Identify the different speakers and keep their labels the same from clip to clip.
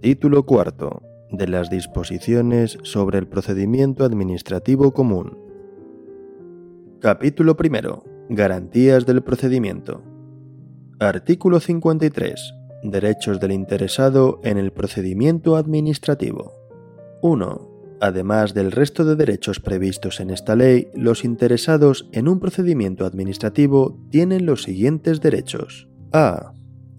Speaker 1: Título cuarto de las disposiciones sobre el procedimiento administrativo común. Capítulo primero. Garantías del procedimiento. Artículo 53. Derechos del interesado en el procedimiento administrativo. 1. Además del resto de derechos previstos en esta ley, los interesados en un procedimiento administrativo tienen los siguientes derechos. A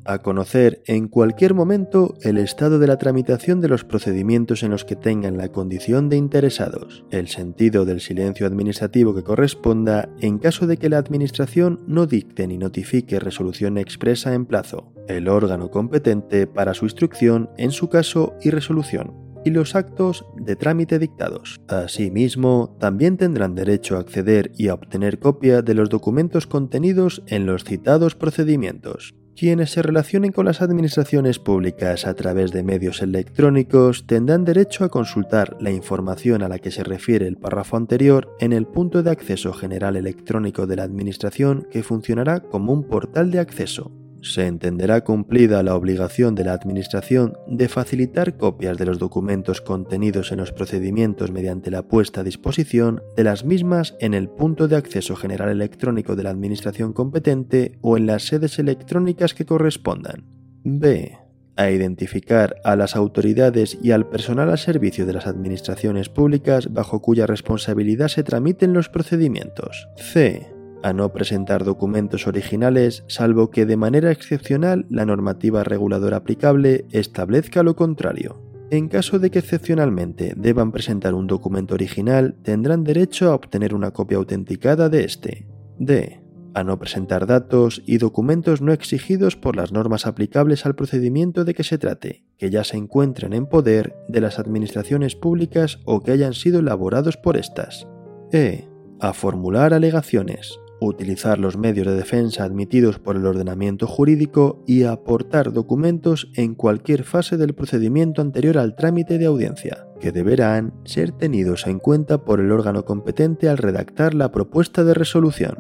Speaker 1: a conocer en cualquier momento el estado de la tramitación de los procedimientos en los que tengan la condición de interesados, el sentido del silencio administrativo que corresponda en caso de que la Administración no dicte ni notifique resolución expresa en plazo, el órgano competente para su instrucción en su caso y resolución y los actos de trámite dictados. Asimismo, también tendrán derecho a acceder y a obtener copia de los documentos contenidos en los citados procedimientos. Quienes se relacionen con las administraciones públicas a través de medios electrónicos tendrán derecho a consultar la información a la que se refiere el párrafo anterior en el punto de acceso general electrónico de la Administración que funcionará como un portal de acceso. Se entenderá cumplida la obligación de la Administración de facilitar copias de los documentos contenidos en los procedimientos mediante la puesta a disposición de las mismas en el punto de acceso general electrónico de la Administración competente o en las sedes electrónicas que correspondan. B. A identificar a las autoridades y al personal al servicio de las administraciones públicas bajo cuya responsabilidad se tramiten los procedimientos. C a no presentar documentos originales salvo que de manera excepcional la normativa reguladora aplicable establezca lo contrario. En caso de que excepcionalmente deban presentar un documento original, tendrán derecho a obtener una copia autenticada de este. D. A no presentar datos y documentos no exigidos por las normas aplicables al procedimiento de que se trate, que ya se encuentren en poder de las administraciones públicas o que hayan sido elaborados por estas. E. A formular alegaciones, utilizar los medios de defensa admitidos por el ordenamiento jurídico y aportar documentos en cualquier fase del procedimiento anterior al trámite de audiencia, que deberán ser tenidos en cuenta por el órgano competente al redactar la propuesta de resolución.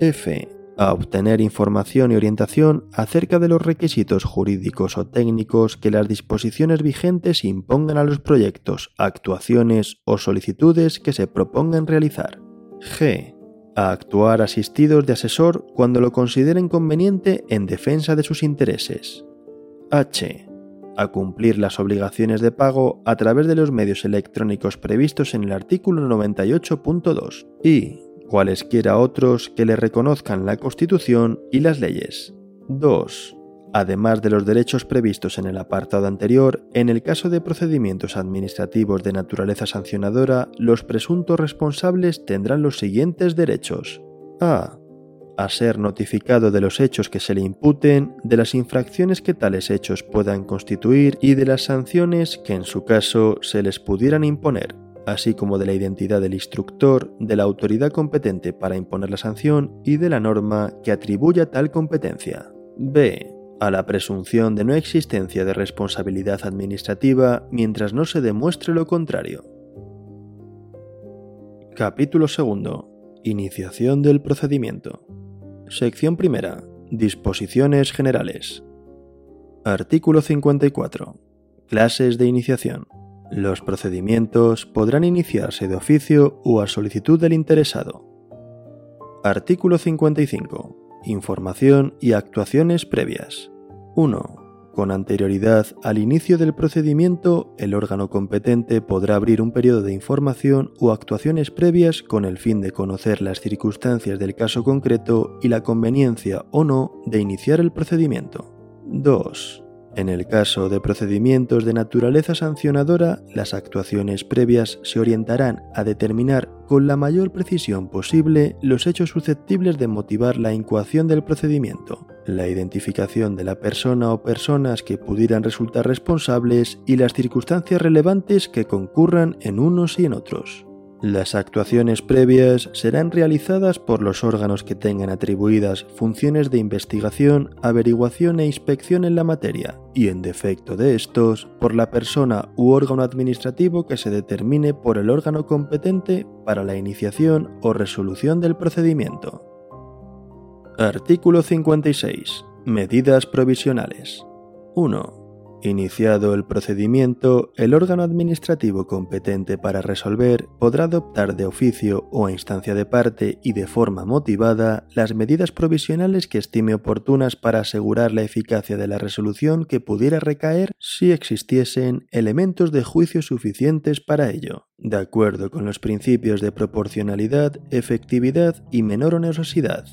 Speaker 1: F. A obtener información y orientación acerca de los requisitos jurídicos o técnicos que las disposiciones vigentes impongan a los proyectos, actuaciones o solicitudes que se propongan realizar. G a actuar asistidos de asesor cuando lo consideren conveniente en defensa de sus intereses. H. A cumplir las obligaciones de pago a través de los medios electrónicos previstos en el artículo 98.2 y cualesquiera otros que le reconozcan la Constitución y las leyes. 2 además de los derechos previstos en el apartado anterior, en el caso de procedimientos administrativos de naturaleza sancionadora, los presuntos responsables tendrán los siguientes derechos. A. A ser notificado de los hechos que se le imputen, de las infracciones que tales hechos puedan constituir y de las sanciones que en su caso se les pudieran imponer, así como de la identidad del instructor, de la autoridad competente para imponer la sanción y de la norma que atribuya tal competencia. B a la presunción de no existencia de responsabilidad administrativa mientras no se demuestre lo contrario. Capítulo 2. Iniciación del procedimiento. Sección primera. Disposiciones generales. Artículo 54. Clases de iniciación. Los procedimientos podrán iniciarse de oficio o a solicitud del interesado. Artículo 55. Información y actuaciones previas. 1. Con anterioridad al inicio del procedimiento, el órgano competente podrá abrir un periodo de información o actuaciones previas con el fin de conocer las circunstancias del caso concreto y la conveniencia o no de iniciar el procedimiento. 2. En el caso de procedimientos de naturaleza sancionadora, las actuaciones previas se orientarán a determinar con la mayor precisión posible los hechos susceptibles de motivar la incoación del procedimiento, la identificación de la persona o personas que pudieran resultar responsables y las circunstancias relevantes que concurran en unos y en otros. Las actuaciones previas serán realizadas por los órganos que tengan atribuidas funciones de investigación, averiguación e inspección en la materia, y en defecto de estos, por la persona u órgano administrativo que se determine por el órgano competente para la iniciación o resolución del procedimiento. Artículo 56. Medidas provisionales. 1. Iniciado el procedimiento, el órgano administrativo competente para resolver podrá adoptar de oficio o a instancia de parte y de forma motivada las medidas provisionales que estime oportunas para asegurar la eficacia de la resolución que pudiera recaer si existiesen elementos de juicio suficientes para ello, de acuerdo con los principios de proporcionalidad, efectividad y menor onerosidad.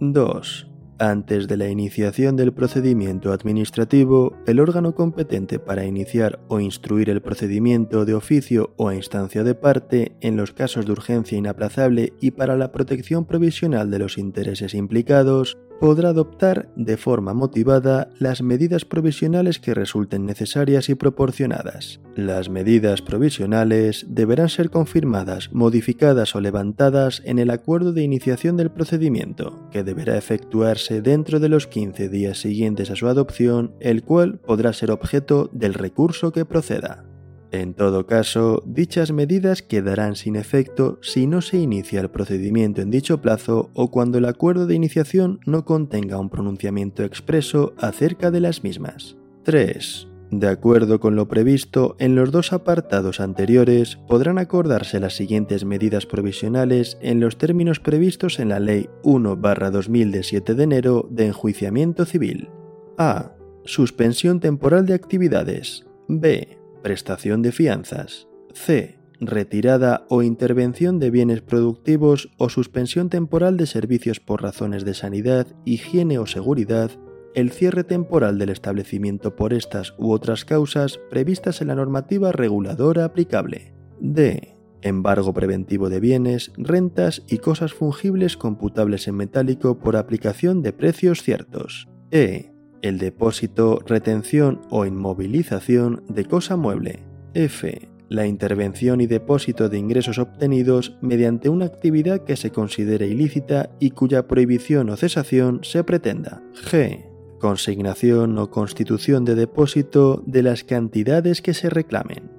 Speaker 1: 2 antes de la iniciación del procedimiento administrativo, el órgano competente para iniciar o instruir el procedimiento de oficio o a instancia de parte en los casos de urgencia inaplazable y para la protección provisional de los intereses implicados podrá adoptar de forma motivada las medidas provisionales que resulten necesarias y proporcionadas. Las medidas provisionales deberán ser confirmadas, modificadas o levantadas en el acuerdo de iniciación del procedimiento, que deberá efectuarse dentro de los 15 días siguientes a su adopción, el cual podrá ser objeto del recurso que proceda. En todo caso, dichas medidas quedarán sin efecto si no se inicia el procedimiento en dicho plazo o cuando el acuerdo de iniciación no contenga un pronunciamiento expreso acerca de las mismas. 3. De acuerdo con lo previsto en los dos apartados anteriores, podrán acordarse las siguientes medidas provisionales en los términos previstos en la Ley 1-2000 de 7 de enero de enjuiciamiento civil. A. Suspensión temporal de actividades. B prestación de fianzas. C. Retirada o intervención de bienes productivos o suspensión temporal de servicios por razones de sanidad, higiene o seguridad, el cierre temporal del establecimiento por estas u otras causas previstas en la normativa reguladora aplicable. D. Embargo preventivo de bienes, rentas y cosas fungibles computables en metálico por aplicación de precios ciertos. E el depósito, retención o inmovilización de cosa mueble. F. La intervención y depósito de ingresos obtenidos mediante una actividad que se considere ilícita y cuya prohibición o cesación se pretenda. G. Consignación o constitución de depósito de las cantidades que se reclamen.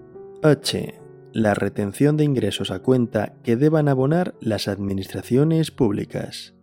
Speaker 1: H. La retención de ingresos a cuenta que deban abonar las administraciones públicas.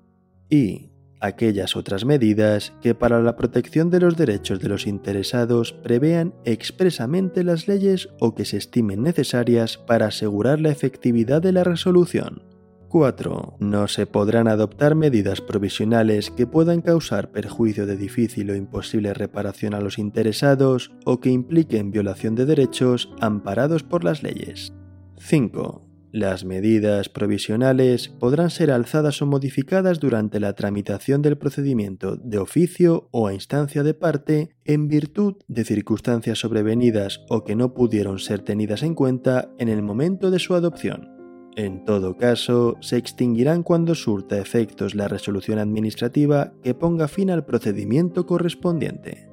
Speaker 1: I aquellas otras medidas que para la protección de los derechos de los interesados prevean expresamente las leyes o que se estimen necesarias para asegurar la efectividad de la resolución. 4. No se podrán adoptar medidas provisionales que puedan causar perjuicio de difícil o imposible reparación a los interesados o que impliquen violación de derechos amparados por las leyes. 5. Las medidas provisionales podrán ser alzadas o modificadas durante la tramitación del procedimiento de oficio o a instancia de parte en virtud de circunstancias sobrevenidas o que no pudieron ser tenidas en cuenta en el momento de su adopción. En todo caso, se extinguirán cuando surta efectos la resolución administrativa que ponga fin al procedimiento correspondiente.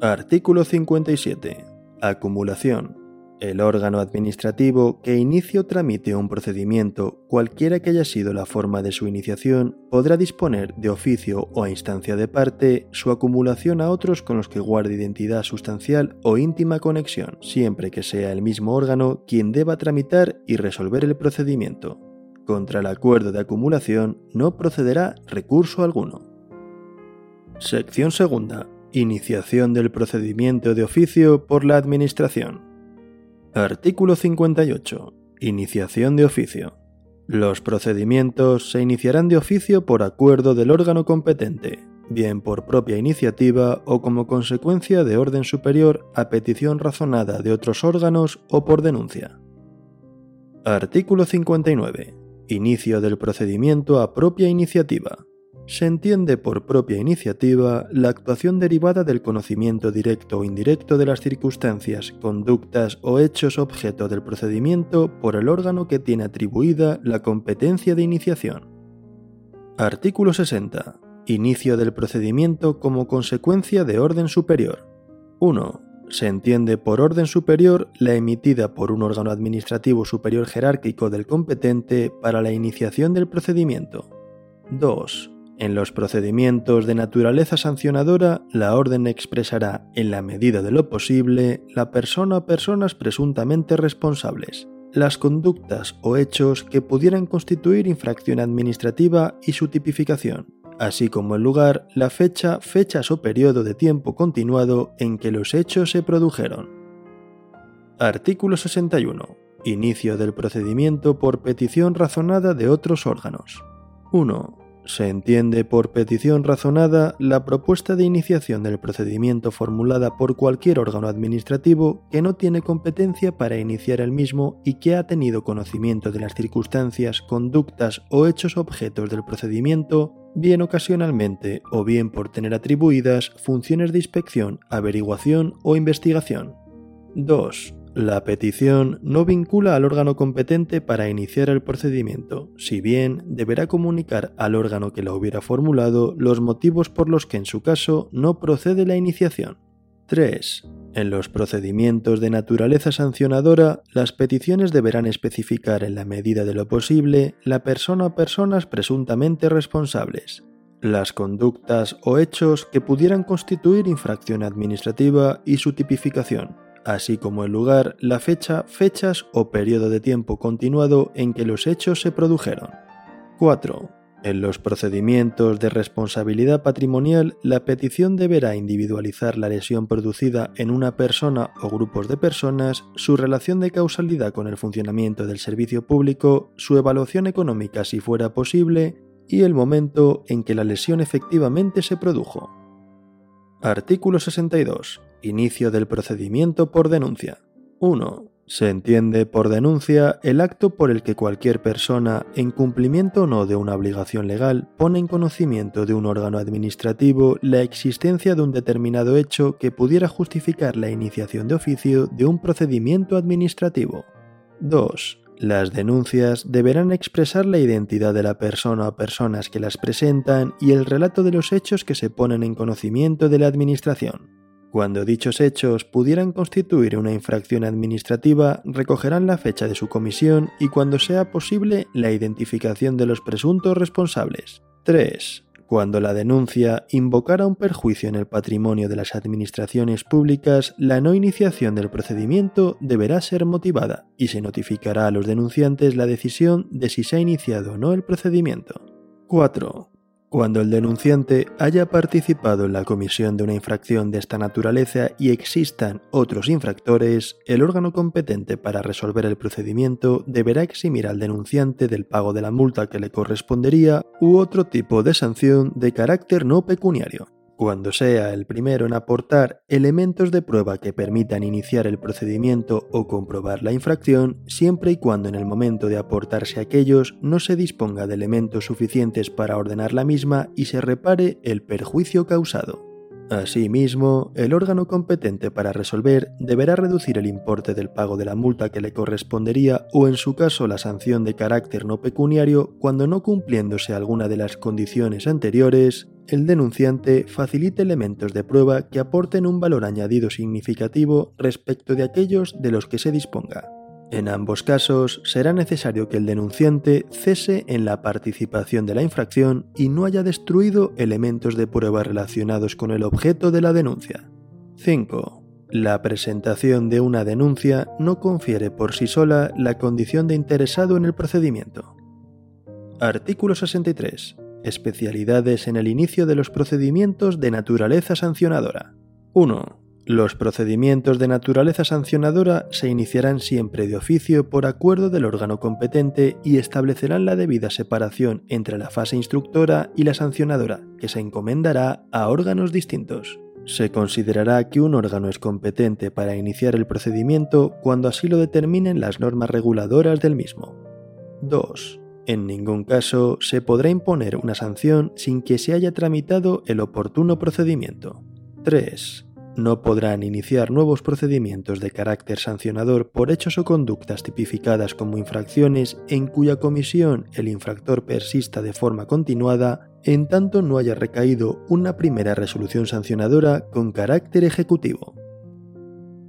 Speaker 1: Artículo 57. Acumulación el órgano administrativo que inicie o tramite un procedimiento, cualquiera que haya sido la forma de su iniciación, podrá disponer de oficio o a instancia de parte su acumulación a otros con los que guarde identidad sustancial o íntima conexión, siempre que sea el mismo órgano quien deba tramitar y resolver el procedimiento. Contra el acuerdo de acumulación no procederá recurso alguno. Sección segunda. Iniciación del procedimiento de oficio por la Administración. Artículo 58. Iniciación de oficio. Los procedimientos se iniciarán de oficio por acuerdo del órgano competente, bien por propia iniciativa o como consecuencia de orden superior a petición razonada de otros órganos o por denuncia. Artículo 59. Inicio del procedimiento a propia iniciativa se entiende por propia iniciativa la actuación derivada del conocimiento directo o indirecto de las circunstancias, conductas o hechos objeto del procedimiento por el órgano que tiene atribuida la competencia de iniciación. Artículo 60. Inicio del procedimiento como consecuencia de orden superior. 1. Se entiende por orden superior la emitida por un órgano administrativo superior jerárquico del competente para la iniciación del procedimiento. 2 en los procedimientos de naturaleza sancionadora, la orden expresará, en la medida de lo posible, la persona o personas presuntamente responsables, las conductas o hechos que pudieran constituir infracción administrativa y su tipificación, así como el lugar, la fecha, fechas o periodo de tiempo continuado en que los hechos se produjeron. Artículo 61. Inicio del procedimiento por petición razonada de otros órganos. 1. Se entiende por petición razonada la propuesta de iniciación del procedimiento formulada por cualquier órgano administrativo que no tiene competencia para iniciar el mismo y que ha tenido conocimiento de las circunstancias, conductas o hechos objetos del procedimiento, bien ocasionalmente o bien por tener atribuidas funciones de inspección, averiguación o investigación. 2 la petición no vincula al órgano competente para iniciar el procedimiento, si bien deberá comunicar al órgano que la hubiera formulado los motivos por los que en su caso no procede la iniciación. 3. En los procedimientos de naturaleza sancionadora, las peticiones deberán especificar en la medida de lo posible la persona o personas presuntamente responsables, las conductas o hechos que pudieran constituir infracción administrativa y su tipificación así como el lugar, la fecha, fechas o periodo de tiempo continuado en que los hechos se produjeron. 4. En los procedimientos de responsabilidad patrimonial, la petición deberá individualizar la lesión producida en una persona o grupos de personas, su relación de causalidad con el funcionamiento del servicio público, su evaluación económica si fuera posible y el momento en que la lesión efectivamente se produjo. Artículo 62. Inicio del procedimiento por denuncia. 1. Se entiende por denuncia el acto por el que cualquier persona, en cumplimiento o no de una obligación legal, pone en conocimiento de un órgano administrativo la existencia de un determinado hecho que pudiera justificar la iniciación de oficio de un procedimiento administrativo. 2. Las denuncias deberán expresar la identidad de la persona o personas que las presentan y el relato de los hechos que se ponen en conocimiento de la Administración. Cuando dichos hechos pudieran constituir una infracción administrativa, recogerán la fecha de su comisión y cuando sea posible la identificación de los presuntos responsables. 3 cuando la denuncia invocara un perjuicio en el patrimonio de las administraciones públicas, la no iniciación del procedimiento deberá ser motivada y se notificará a los denunciantes la decisión de si se ha iniciado o no el procedimiento. 4. Cuando el denunciante haya participado en la comisión de una infracción de esta naturaleza y existan otros infractores, el órgano competente para resolver el procedimiento deberá eximir al denunciante del pago de la multa que le correspondería u otro tipo de sanción de carácter no pecuniario cuando sea el primero en aportar elementos de prueba que permitan iniciar el procedimiento o comprobar la infracción, siempre y cuando en el momento de aportarse aquellos no se disponga de elementos suficientes para ordenar la misma y se repare el perjuicio causado. Asimismo, el órgano competente para resolver deberá reducir el importe del pago de la multa que le correspondería o en su caso la sanción de carácter no pecuniario cuando no cumpliéndose alguna de las condiciones anteriores, el denunciante facilite elementos de prueba que aporten un valor añadido significativo respecto de aquellos de los que se disponga. En ambos casos, será necesario que el denunciante cese en la participación de la infracción y no haya destruido elementos de prueba relacionados con el objeto de la denuncia. 5. La presentación de una denuncia no confiere por sí sola la condición de interesado en el procedimiento. Artículo 63. Especialidades en el inicio de los procedimientos de naturaleza sancionadora. 1. Los procedimientos de naturaleza sancionadora se iniciarán siempre de oficio por acuerdo del órgano competente y establecerán la debida separación entre la fase instructora y la sancionadora, que se encomendará a órganos distintos. Se considerará que un órgano es competente para iniciar el procedimiento cuando así lo determinen las normas reguladoras del mismo. 2. En ningún caso se podrá imponer una sanción sin que se haya tramitado el oportuno procedimiento. 3 no podrán iniciar nuevos procedimientos de carácter sancionador por hechos o conductas tipificadas como infracciones en cuya comisión el infractor persista de forma continuada en tanto no haya recaído una primera resolución sancionadora con carácter ejecutivo.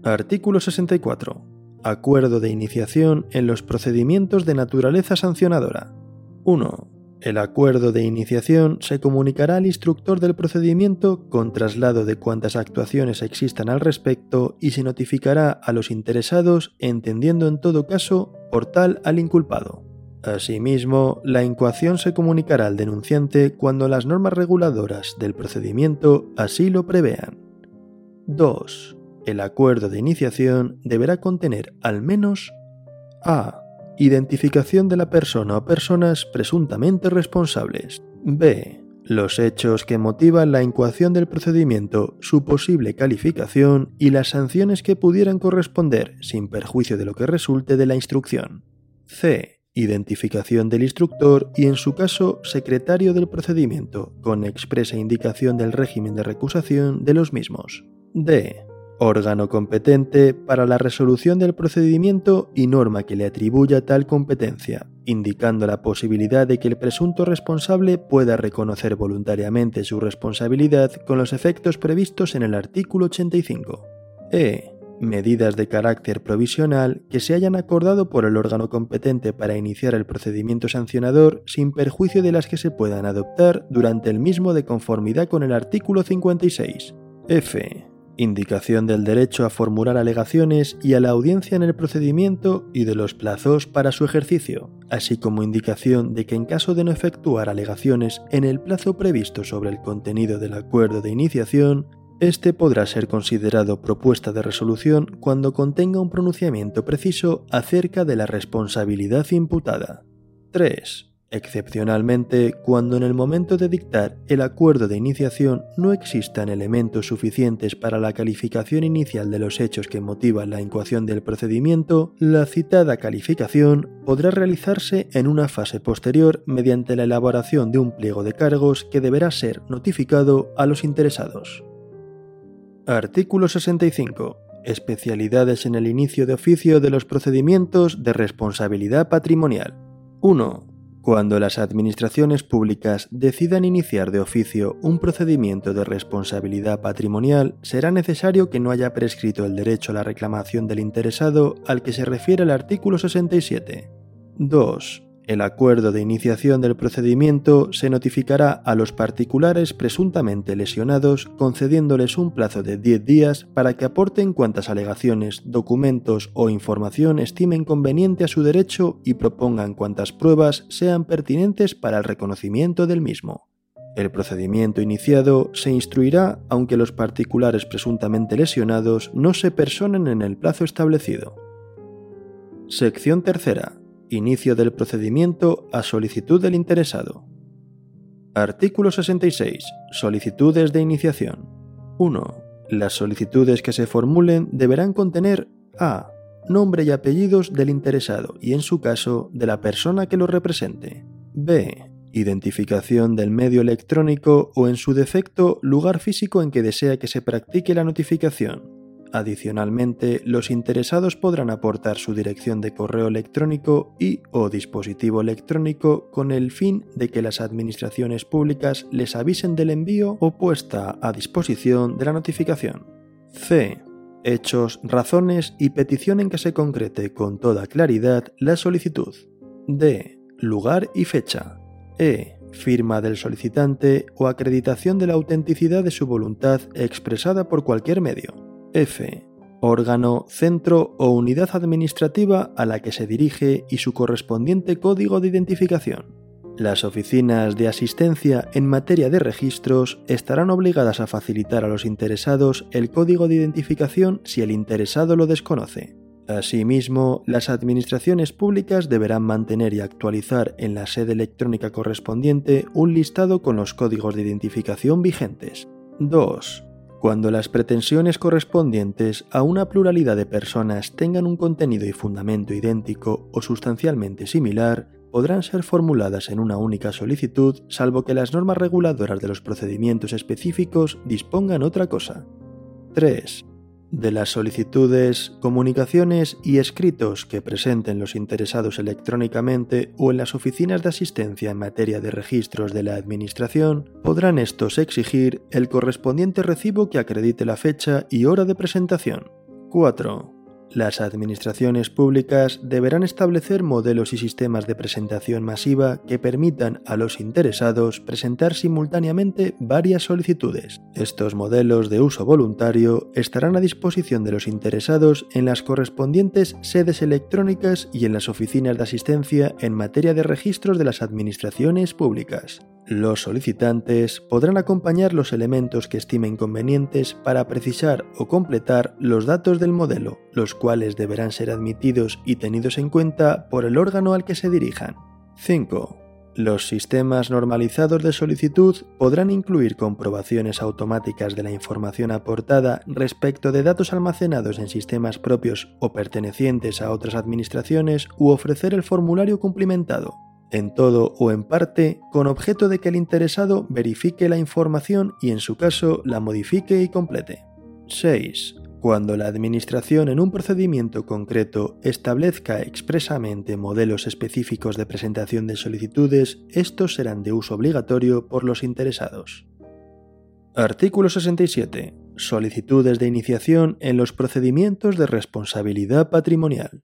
Speaker 1: Artículo 64. Acuerdo de iniciación en los procedimientos de naturaleza sancionadora. 1. El acuerdo de iniciación se comunicará al instructor del procedimiento con traslado de cuantas actuaciones existan al respecto y se notificará a los interesados entendiendo en todo caso por tal al inculpado. Asimismo, la incoación se comunicará al denunciante cuando las normas reguladoras del procedimiento así lo prevean. 2. El acuerdo de iniciación deberá contener al menos a. Identificación de la persona o personas presuntamente responsables. b. Los hechos que motivan la incoación del procedimiento, su posible calificación y las sanciones que pudieran corresponder sin perjuicio de lo que resulte de la instrucción. c. Identificación del instructor y, en su caso, secretario del procedimiento, con expresa indicación del régimen de recusación de los mismos. d órgano competente para la resolución del procedimiento y norma que le atribuya tal competencia, indicando la posibilidad de que el presunto responsable pueda reconocer voluntariamente su responsabilidad con los efectos previstos en el artículo 85. E. Medidas de carácter provisional que se hayan acordado por el órgano competente para iniciar el procedimiento sancionador sin perjuicio de las que se puedan adoptar durante el mismo de conformidad con el artículo 56. F indicación del derecho a formular alegaciones y a la audiencia en el procedimiento y de los plazos para su ejercicio, así como indicación de que en caso de no efectuar alegaciones en el plazo previsto sobre el contenido del acuerdo de iniciación, este podrá ser considerado propuesta de resolución cuando contenga un pronunciamiento preciso acerca de la responsabilidad imputada. 3 excepcionalmente cuando en el momento de dictar el acuerdo de iniciación no existan elementos suficientes para la calificación inicial de los hechos que motivan la incoación del procedimiento, la citada calificación podrá realizarse en una fase posterior mediante la elaboración de un pliego de cargos que deberá ser notificado a los interesados. Artículo 65. Especialidades en el inicio de oficio de los procedimientos de responsabilidad patrimonial. 1 cuando las administraciones públicas decidan iniciar de oficio un procedimiento de responsabilidad patrimonial, será necesario que no haya prescrito el derecho a la reclamación del interesado al que se refiere el artículo 67. 2. El acuerdo de iniciación del procedimiento se notificará a los particulares presuntamente lesionados concediéndoles un plazo de 10 días para que aporten cuantas alegaciones, documentos o información estimen conveniente a su derecho y propongan cuantas pruebas sean pertinentes para el reconocimiento del mismo. El procedimiento iniciado se instruirá aunque los particulares presuntamente lesionados no se personen en el plazo establecido. Sección tercera Inicio del procedimiento a solicitud del interesado. Artículo 66. Solicitudes de iniciación. 1. Las solicitudes que se formulen deberán contener a. Nombre y apellidos del interesado y, en su caso, de la persona que lo represente. b. Identificación del medio electrónico o, en su defecto, lugar físico en que desea que se practique la notificación, Adicionalmente, los interesados podrán aportar su dirección de correo electrónico y o dispositivo electrónico con el fin de que las administraciones públicas les avisen del envío o puesta a disposición de la notificación. C. Hechos, razones y petición en que se concrete con toda claridad la solicitud. D. Lugar y fecha. E. Firma del solicitante o acreditación de la autenticidad de su voluntad expresada por cualquier medio. F. Órgano, centro o unidad administrativa a la que se dirige y su correspondiente código de identificación. Las oficinas de asistencia en materia de registros estarán obligadas a facilitar a los interesados el código de identificación si el interesado lo desconoce. Asimismo, las administraciones públicas deberán mantener y actualizar en la sede electrónica correspondiente un listado con los códigos de identificación vigentes. 2 cuando las pretensiones correspondientes a una pluralidad de personas tengan un contenido y fundamento idéntico o sustancialmente similar, podrán ser formuladas en una única solicitud salvo que las normas reguladoras de los procedimientos específicos dispongan otra cosa. 3 de las solicitudes, comunicaciones y escritos que presenten los interesados electrónicamente o en las oficinas de asistencia en materia de registros de la Administración, podrán estos exigir el correspondiente recibo que acredite la fecha y hora de presentación. 4. Las administraciones públicas deberán establecer modelos y sistemas de presentación masiva que permitan a los interesados presentar simultáneamente varias solicitudes. Estos modelos de uso voluntario estarán a disposición de los interesados en las correspondientes sedes electrónicas y en las oficinas de asistencia en materia de registros de las administraciones públicas. Los solicitantes podrán acompañar los elementos que estimen convenientes para precisar o completar los datos del modelo, los cuales deberán ser admitidos y tenidos en cuenta por el órgano al que se dirijan. 5. Los sistemas normalizados de solicitud podrán incluir comprobaciones automáticas de la información aportada respecto de datos almacenados en sistemas propios o pertenecientes a otras administraciones u ofrecer el formulario cumplimentado en todo o en parte, con objeto de que el interesado verifique la información y en su caso la modifique y complete. 6. Cuando la Administración en un procedimiento concreto establezca expresamente modelos específicos de presentación de solicitudes, estos serán de uso obligatorio por los interesados. Artículo 67. Solicitudes de iniciación en los procedimientos de responsabilidad patrimonial.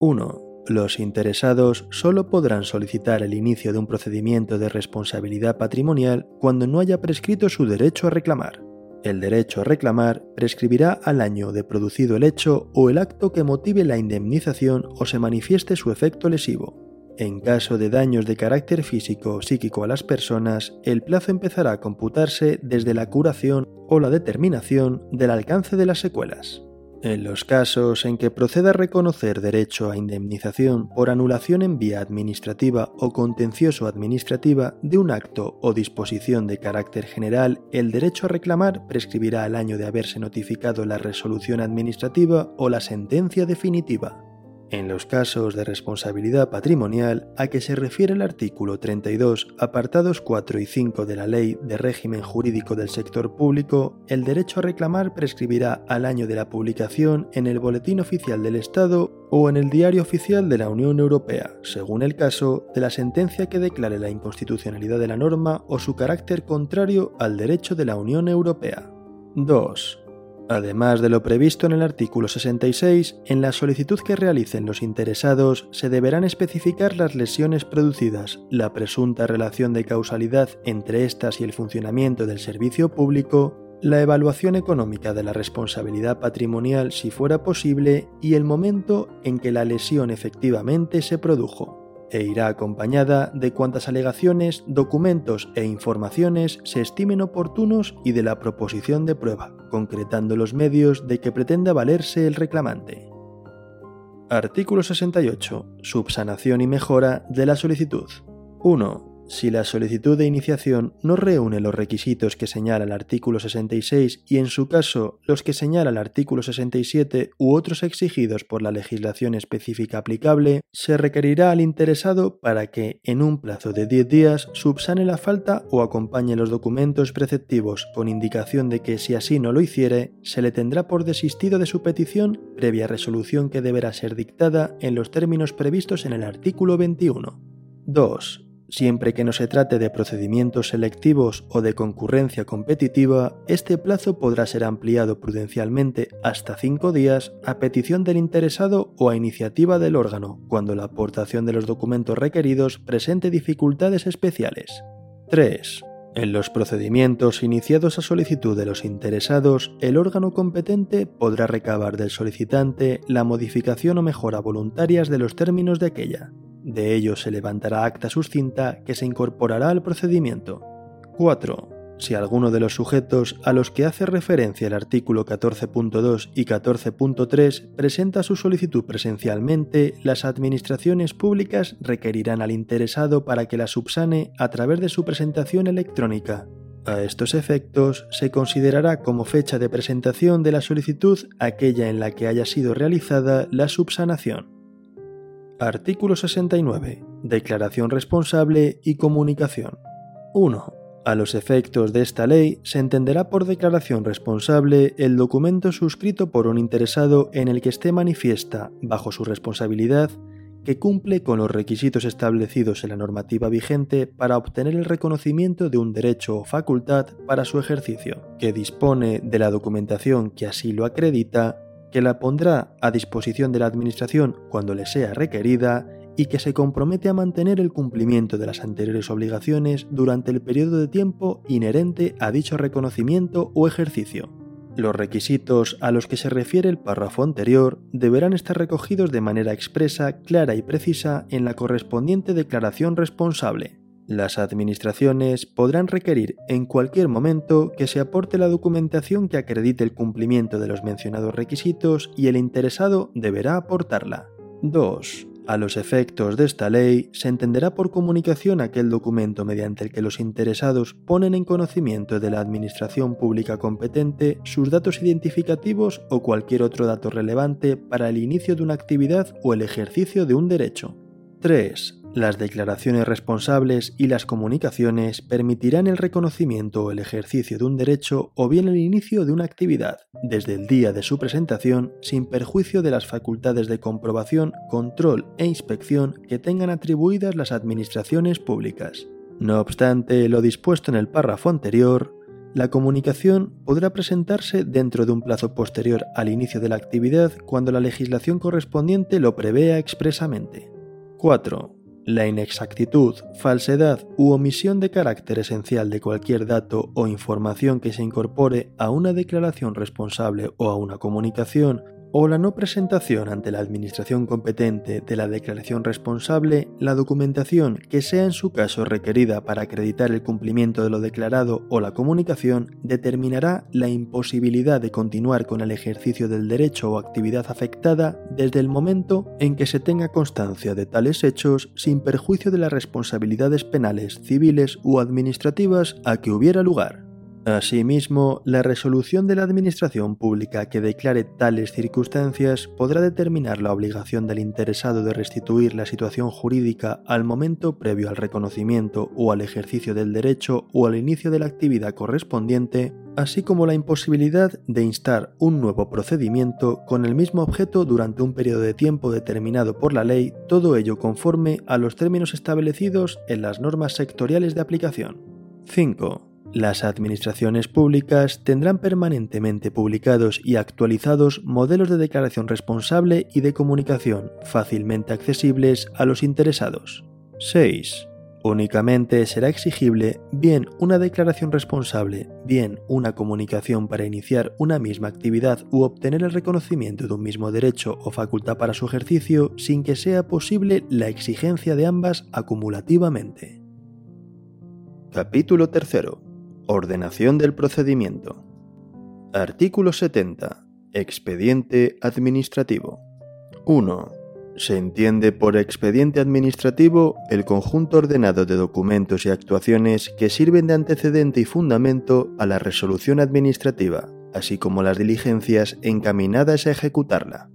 Speaker 1: 1. Los interesados solo podrán solicitar el inicio de un procedimiento de responsabilidad patrimonial cuando no haya prescrito su derecho a reclamar. El derecho a reclamar prescribirá al año de producido el hecho o el acto que motive la indemnización o se manifieste su efecto lesivo. En caso de daños de carácter físico o psíquico a las personas, el plazo empezará a computarse desde la curación o la determinación del alcance de las secuelas. En los casos en que proceda reconocer derecho a indemnización por anulación en vía administrativa o contencioso administrativa de un acto o disposición de carácter general, el derecho a reclamar prescribirá al año de haberse notificado la resolución administrativa o la sentencia definitiva. En los casos de responsabilidad patrimonial a que se refiere el artículo 32, apartados 4 y 5 de la Ley de Régimen Jurídico del Sector Público, el derecho a reclamar prescribirá al año de la publicación en el Boletín Oficial del Estado o en el Diario Oficial de la Unión Europea, según el caso de la sentencia que declare la inconstitucionalidad de la norma o su carácter contrario al derecho de la Unión Europea. 2. Además de lo previsto en el artículo 66, en la solicitud que realicen los interesados se deberán especificar las lesiones producidas, la presunta relación de causalidad entre estas y el funcionamiento del servicio público, la evaluación económica de la responsabilidad patrimonial si fuera posible y el momento en que la lesión efectivamente se produjo e irá acompañada de cuantas alegaciones, documentos e informaciones se estimen oportunos y de la proposición de prueba, concretando los medios de que pretenda valerse el reclamante. Artículo 68. Subsanación y mejora de la solicitud. 1. Si la solicitud de iniciación no reúne los requisitos que señala el artículo 66 y en su caso los que señala el artículo 67 u otros exigidos por la legislación específica aplicable, se requerirá al interesado para que, en un plazo de 10 días, subsane la falta o acompañe los documentos preceptivos con indicación de que si así no lo hiciere, se le tendrá por desistido de su petición previa resolución que deberá ser dictada en los términos previstos en el artículo 21. 2 Siempre que no se trate de procedimientos selectivos o de concurrencia competitiva, este plazo podrá ser ampliado prudencialmente hasta cinco días a petición del interesado o a iniciativa del órgano, cuando la aportación de los documentos requeridos presente dificultades especiales. 3. En los procedimientos iniciados a solicitud de los interesados, el órgano competente podrá recabar del solicitante la modificación o mejora voluntarias de los términos de aquella, de ello se levantará acta suscinta que se incorporará al procedimiento. 4. Si alguno de los sujetos a los que hace referencia el artículo 14.2 y 14.3 presenta su solicitud presencialmente, las administraciones públicas requerirán al interesado para que la subsane a través de su presentación electrónica. A estos efectos, se considerará como fecha de presentación de la solicitud aquella en la que haya sido realizada la subsanación. Artículo 69. Declaración responsable y comunicación. 1. A los efectos de esta ley, se entenderá por declaración responsable el documento suscrito por un interesado en el que esté manifiesta, bajo su responsabilidad, que cumple con los requisitos establecidos en la normativa vigente para obtener el reconocimiento de un derecho o facultad para su ejercicio, que dispone de la documentación que así lo acredita, que la pondrá a disposición de la Administración cuando le sea requerida y que se compromete a mantener el cumplimiento de las anteriores obligaciones durante el periodo de tiempo inherente a dicho reconocimiento o ejercicio. Los requisitos a los que se refiere el párrafo anterior deberán estar recogidos de manera expresa, clara y precisa en la correspondiente declaración responsable. Las administraciones podrán requerir en cualquier momento que se aporte la documentación que acredite el cumplimiento de los mencionados requisitos y el interesado deberá aportarla. 2. A los efectos de esta ley, se entenderá por comunicación aquel documento mediante el que los interesados ponen en conocimiento de la Administración Pública competente sus datos identificativos o cualquier otro dato relevante para el inicio de una actividad o el ejercicio de un derecho. 3. Las declaraciones responsables y las comunicaciones permitirán el reconocimiento o el ejercicio de un derecho o bien el inicio de una actividad, desde el día de su presentación, sin perjuicio de las facultades de comprobación, control e inspección que tengan atribuidas las administraciones públicas. No obstante lo dispuesto en el párrafo anterior, la comunicación podrá presentarse dentro de un plazo posterior al inicio de la actividad cuando la legislación correspondiente lo prevea expresamente. 4. La inexactitud, falsedad u omisión de carácter esencial de cualquier dato o información que se incorpore a una declaración responsable o a una comunicación o la no presentación ante la administración competente de la declaración responsable, la documentación que sea en su caso requerida para acreditar el cumplimiento de lo declarado o la comunicación determinará la imposibilidad de continuar con el ejercicio del derecho o actividad afectada desde el momento en que se tenga constancia de tales hechos sin perjuicio de las responsabilidades penales, civiles u administrativas a que hubiera lugar. Asimismo, la resolución de la Administración Pública que declare tales circunstancias podrá determinar la obligación del interesado de restituir la situación jurídica al momento previo al reconocimiento o al ejercicio del derecho o al inicio de la actividad correspondiente, así como la imposibilidad de instar un nuevo procedimiento con el mismo objeto durante un periodo de tiempo determinado por la ley, todo ello conforme a los términos establecidos en las normas sectoriales de aplicación. 5. Las administraciones públicas tendrán permanentemente publicados y actualizados modelos de declaración responsable y de comunicación fácilmente accesibles a los interesados. 6. Únicamente será exigible bien una declaración responsable, bien una comunicación para iniciar una misma actividad u obtener el reconocimiento de un mismo derecho o facultad para su ejercicio sin que sea posible la exigencia de ambas acumulativamente. Capítulo 3. Ordenación del procedimiento. Artículo 70. Expediente administrativo. 1. Se entiende por expediente administrativo el conjunto ordenado de documentos y actuaciones que sirven de antecedente y fundamento a la resolución administrativa, así como las diligencias encaminadas a ejecutarla.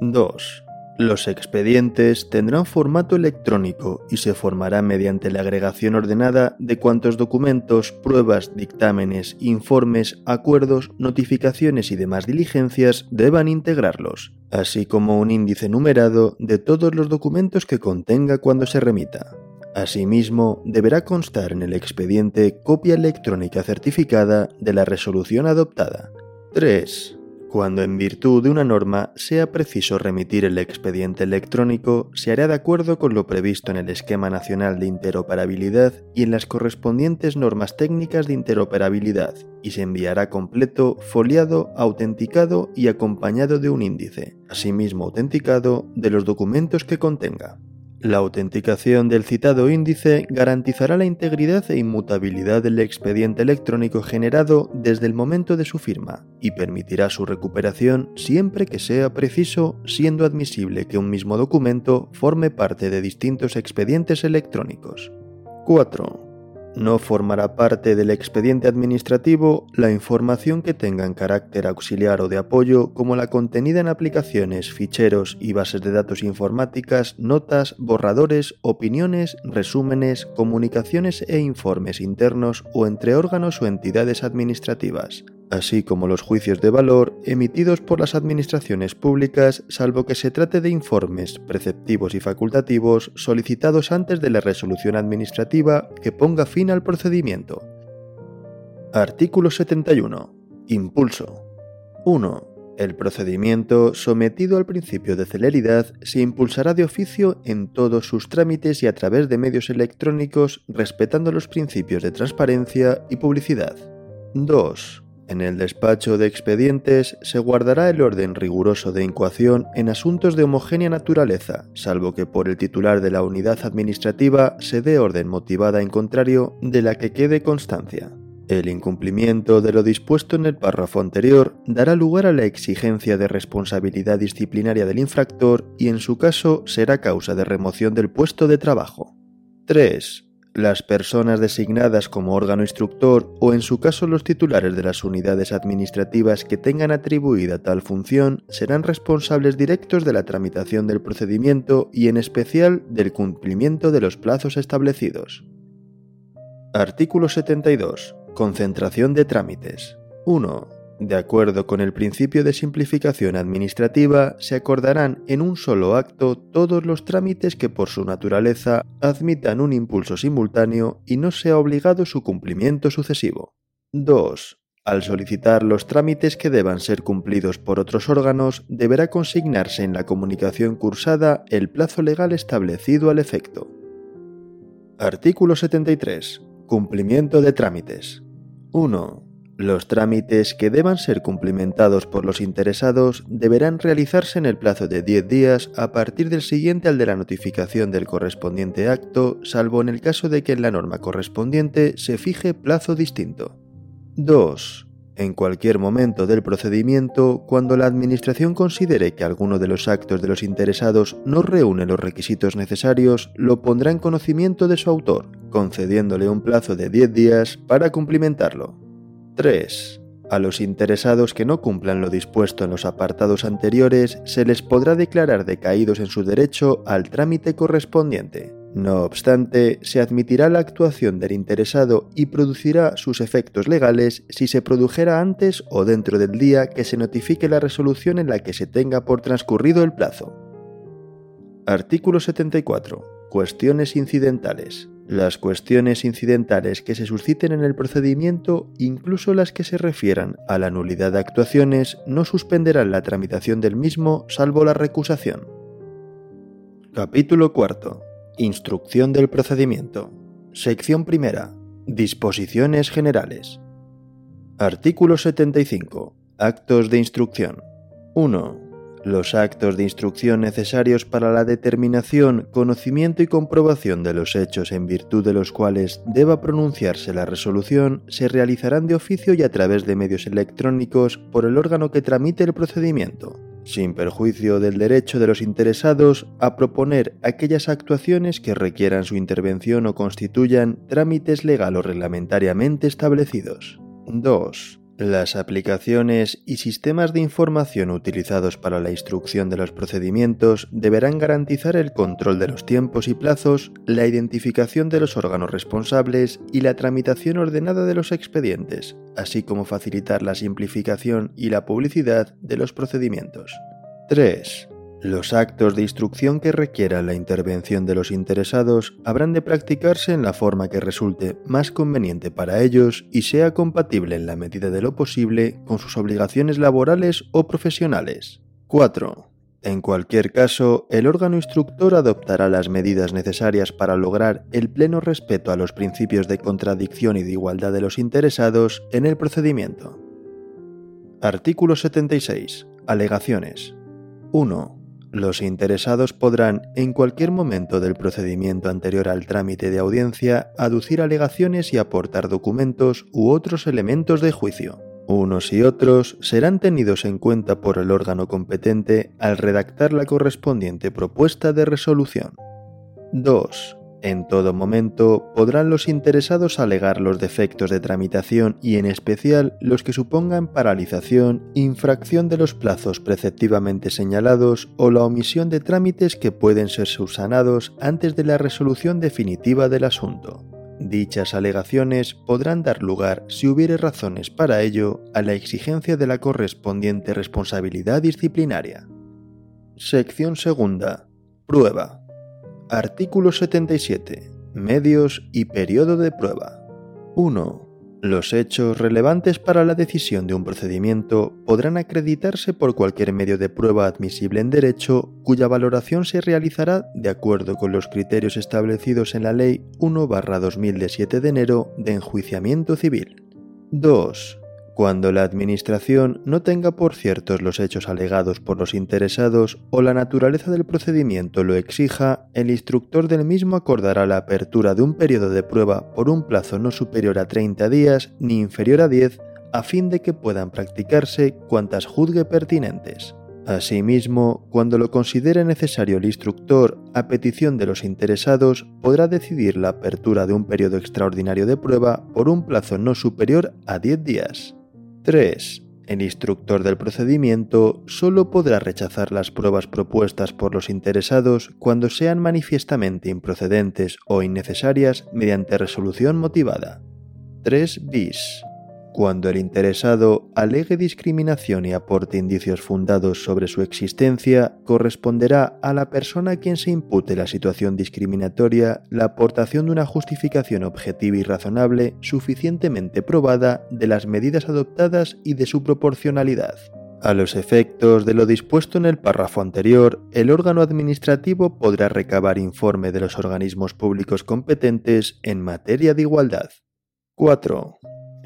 Speaker 1: 2. Los expedientes tendrán formato electrónico y se formarán mediante la agregación ordenada de cuantos documentos, pruebas, dictámenes, informes, acuerdos, notificaciones y demás diligencias deban integrarlos, así como un índice numerado de todos los documentos que contenga cuando se remita. Asimismo, deberá constar en el expediente copia electrónica certificada de la resolución adoptada. 3 cuando en virtud de una norma sea preciso remitir el expediente electrónico, se hará de acuerdo con lo previsto en el Esquema Nacional de Interoperabilidad y en las correspondientes normas técnicas de interoperabilidad, y se enviará completo, foliado, autenticado y acompañado de un índice, asimismo autenticado de los documentos que contenga. La autenticación del citado índice garantizará la integridad e inmutabilidad del expediente electrónico generado desde el momento de su firma y permitirá su recuperación siempre que sea preciso, siendo admisible que un mismo documento forme parte de distintos expedientes electrónicos. 4 no formará parte del expediente administrativo la información que tenga en carácter auxiliar o de apoyo como la contenida en aplicaciones, ficheros y bases de datos informáticas, notas, borradores, opiniones, resúmenes, comunicaciones e informes internos o entre órganos o entidades administrativas, así como los juicios de valor emitidos por las administraciones públicas, salvo que se trate de informes preceptivos y facultativos solicitados antes de la resolución administrativa que ponga fin al procedimiento. Artículo 71. Impulso. 1. El procedimiento, sometido al principio de celeridad, se impulsará de oficio en todos sus trámites y a través de medios electrónicos, respetando los principios de transparencia y publicidad. 2. En el despacho de expedientes se guardará el orden riguroso de incoación en asuntos de homogénea naturaleza, salvo que por el titular de la unidad administrativa se dé orden motivada en contrario de la que quede constancia. El incumplimiento de lo dispuesto en el párrafo anterior dará lugar a la exigencia de responsabilidad disciplinaria del infractor y en su caso será causa de remoción del puesto de trabajo. 3. Las personas designadas como órgano instructor o en su caso los titulares de las unidades administrativas que tengan atribuida tal función serán responsables directos de la tramitación del procedimiento y en especial del cumplimiento de los plazos establecidos. Artículo 72. Concentración de trámites. 1. De acuerdo con el principio de simplificación administrativa, se acordarán en un solo acto todos los trámites que por su naturaleza admitan un impulso simultáneo y no sea obligado su cumplimiento sucesivo. 2. Al solicitar los trámites que deban ser cumplidos por otros órganos, deberá consignarse en la comunicación cursada el plazo legal establecido al efecto. Artículo 73. Cumplimiento de trámites. 1. Los trámites que deban ser cumplimentados por los interesados deberán realizarse en el plazo de 10 días a partir del siguiente al de la notificación del correspondiente acto, salvo en el caso de que en la norma correspondiente se fije plazo distinto. 2. En cualquier momento del procedimiento, cuando la Administración considere que alguno de los actos de los interesados no reúne los requisitos necesarios, lo pondrá en conocimiento de su autor, concediéndole un plazo de 10 días para cumplimentarlo. 3. A los interesados que no cumplan lo dispuesto en los apartados anteriores se les podrá declarar decaídos en su derecho al trámite correspondiente. No obstante, se admitirá la actuación del interesado y producirá sus efectos legales si se produjera antes o dentro del día que se notifique la resolución en la que se tenga por transcurrido el plazo. Artículo 74. Cuestiones incidentales. Las cuestiones incidentales que se susciten en el procedimiento, incluso las que se refieran a la nulidad de actuaciones, no suspenderán la tramitación del mismo salvo la recusación. Capítulo 4. Instrucción del procedimiento. Sección primera. Disposiciones generales. Artículo 75. Actos de instrucción. 1 los actos de instrucción necesarios para la determinación, conocimiento y comprobación de los hechos en virtud de los cuales deba pronunciarse la resolución se realizarán de oficio y a través de medios electrónicos por el órgano que tramite el procedimiento, sin perjuicio del derecho de los interesados a proponer aquellas actuaciones que requieran su intervención o constituyan trámites legal o reglamentariamente establecidos. 2. Las aplicaciones y sistemas de información utilizados para la instrucción de los procedimientos deberán garantizar el control de los tiempos y plazos, la identificación de los órganos responsables y la tramitación ordenada de los expedientes, así como facilitar la simplificación y la publicidad de los procedimientos. 3. Los actos de instrucción que requieran la intervención de los interesados habrán de practicarse en la forma que resulte más conveniente para ellos y sea compatible en la medida de lo posible con sus obligaciones laborales o profesionales. 4. En cualquier caso, el órgano instructor adoptará las medidas necesarias para lograr el pleno respeto a los principios de contradicción y de igualdad de los interesados en el procedimiento. Artículo 76. Alegaciones. 1. Los interesados podrán, en cualquier momento del procedimiento anterior al trámite de audiencia, aducir alegaciones y aportar documentos u otros elementos de juicio. Unos y otros serán tenidos en cuenta por el órgano competente al redactar la correspondiente propuesta de resolución. 2. En todo momento podrán los interesados alegar los defectos de tramitación y en especial los que supongan paralización, infracción de los plazos preceptivamente señalados o la omisión de trámites que pueden ser subsanados antes de la resolución definitiva del asunto. Dichas alegaciones podrán dar lugar, si hubiere razones para ello, a la exigencia de la correspondiente responsabilidad disciplinaria. Sección segunda. Prueba. Artículo 77. Medios y periodo de prueba. 1. Los hechos relevantes para la decisión de un procedimiento podrán acreditarse por cualquier medio de prueba admisible en derecho cuya valoración se realizará de acuerdo con los criterios establecidos en la Ley 1-2000 de 7 de enero de enjuiciamiento civil. 2 cuando la Administración no tenga por ciertos los hechos alegados por los interesados o la naturaleza del procedimiento lo exija, el instructor del mismo acordará la apertura de un periodo de prueba por un plazo no superior a 30 días ni inferior a 10 a fin de que puedan practicarse cuantas juzgue pertinentes. Asimismo, cuando lo considere necesario el instructor, a petición de los interesados, podrá decidir la apertura de un periodo extraordinario de prueba por un plazo no superior a 10 días. 3. El instructor del procedimiento solo podrá rechazar las pruebas propuestas por los interesados cuando sean manifiestamente improcedentes o innecesarias mediante resolución motivada. 3 bis cuando el interesado alegue discriminación y aporte indicios fundados sobre su existencia, corresponderá a la persona a quien se impute la situación discriminatoria la aportación de una justificación objetiva y razonable suficientemente probada de las medidas adoptadas y de su proporcionalidad. A los efectos de lo dispuesto en el párrafo anterior, el órgano administrativo podrá recabar informe de los organismos públicos competentes en materia de igualdad. 4.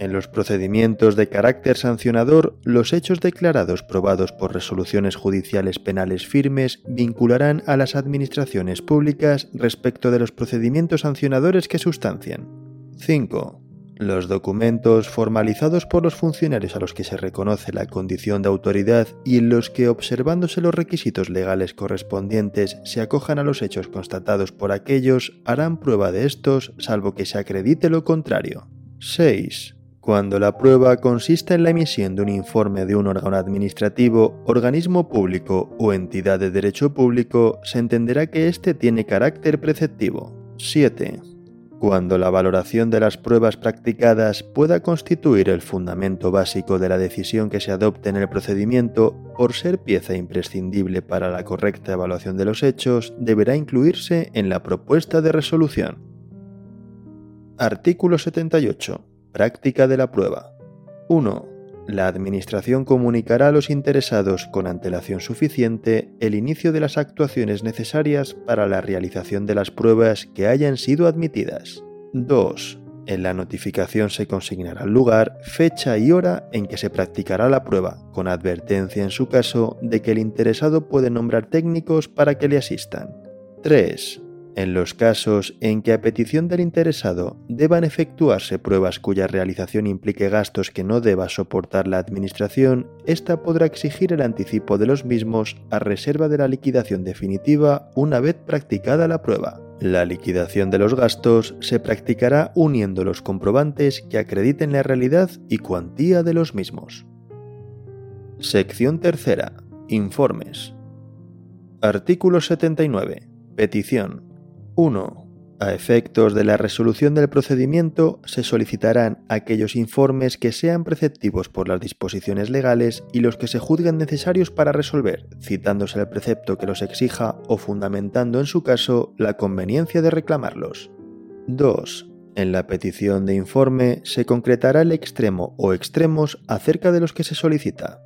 Speaker 1: En los procedimientos de carácter sancionador, los hechos declarados probados por resoluciones judiciales penales firmes vincularán a las administraciones públicas respecto de los procedimientos sancionadores que sustancian. 5. Los documentos formalizados por los funcionarios a los que se reconoce la condición de autoridad y en los que, observándose los requisitos legales correspondientes, se acojan a los hechos constatados por aquellos, harán prueba de estos, salvo que se acredite lo contrario. 6. Cuando la prueba consista en la emisión de un informe de un órgano administrativo, organismo público o entidad de derecho público, se entenderá que éste tiene carácter preceptivo. 7. Cuando la valoración de las pruebas practicadas pueda constituir el fundamento básico de la decisión que se adopte en el procedimiento, por ser pieza imprescindible para la correcta evaluación de los hechos, deberá incluirse en la propuesta de resolución. Artículo 78. Práctica de la prueba. 1. La Administración comunicará a los interesados con antelación suficiente el inicio de las actuaciones necesarias para la realización de las pruebas que hayan sido admitidas. 2. En la notificación se consignará el lugar, fecha y hora en que se practicará la prueba, con advertencia en su caso de que el interesado puede nombrar técnicos para que le asistan. 3. En los casos en que a petición del interesado deban efectuarse pruebas cuya realización implique gastos que no deba soportar la Administración, ésta podrá exigir el anticipo de los mismos a reserva de la liquidación definitiva una vez practicada la prueba. La liquidación de los gastos se practicará uniendo los comprobantes que acrediten la realidad y cuantía de los mismos. Sección tercera. Informes. Artículo 79. Petición. 1. A efectos de la resolución del procedimiento, se solicitarán aquellos informes que sean preceptivos por las disposiciones legales y los que se juzguen necesarios para resolver, citándose el precepto que los exija o fundamentando en su caso la conveniencia de reclamarlos. 2. En la petición de informe se concretará el extremo o extremos acerca de los que se solicita.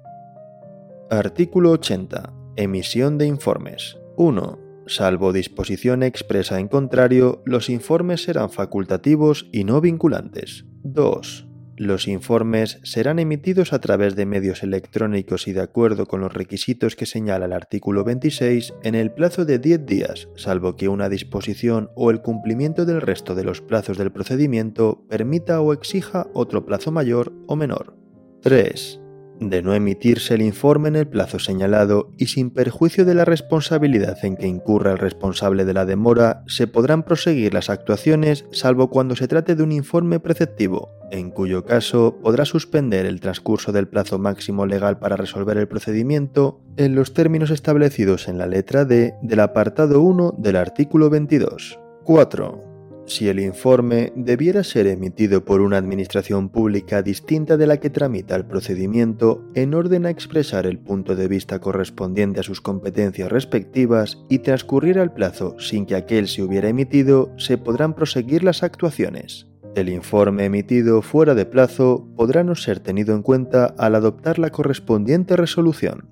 Speaker 1: Artículo 80. Emisión de informes. 1. Salvo disposición expresa en contrario, los informes serán facultativos y no vinculantes. 2. Los informes serán emitidos a través de medios electrónicos y de acuerdo con los requisitos que señala el artículo 26 en el plazo de 10 días, salvo que una disposición o el cumplimiento del resto de los plazos del procedimiento permita o exija otro plazo mayor o menor. 3 de no emitirse el informe en el plazo señalado y sin perjuicio de la responsabilidad en que incurra el responsable de la demora, se podrán proseguir las actuaciones salvo cuando se trate de un informe preceptivo, en cuyo caso podrá suspender el transcurso del plazo máximo legal para resolver el procedimiento en los términos establecidos en la letra D del apartado 1 del artículo 22. 4 si el informe debiera ser emitido por una administración pública distinta de la que tramita el procedimiento en orden a expresar el punto de vista correspondiente a sus competencias respectivas y transcurrir el plazo sin que aquel se hubiera emitido, se podrán proseguir las actuaciones. El informe emitido fuera de plazo podrá no ser tenido en cuenta al adoptar la correspondiente resolución.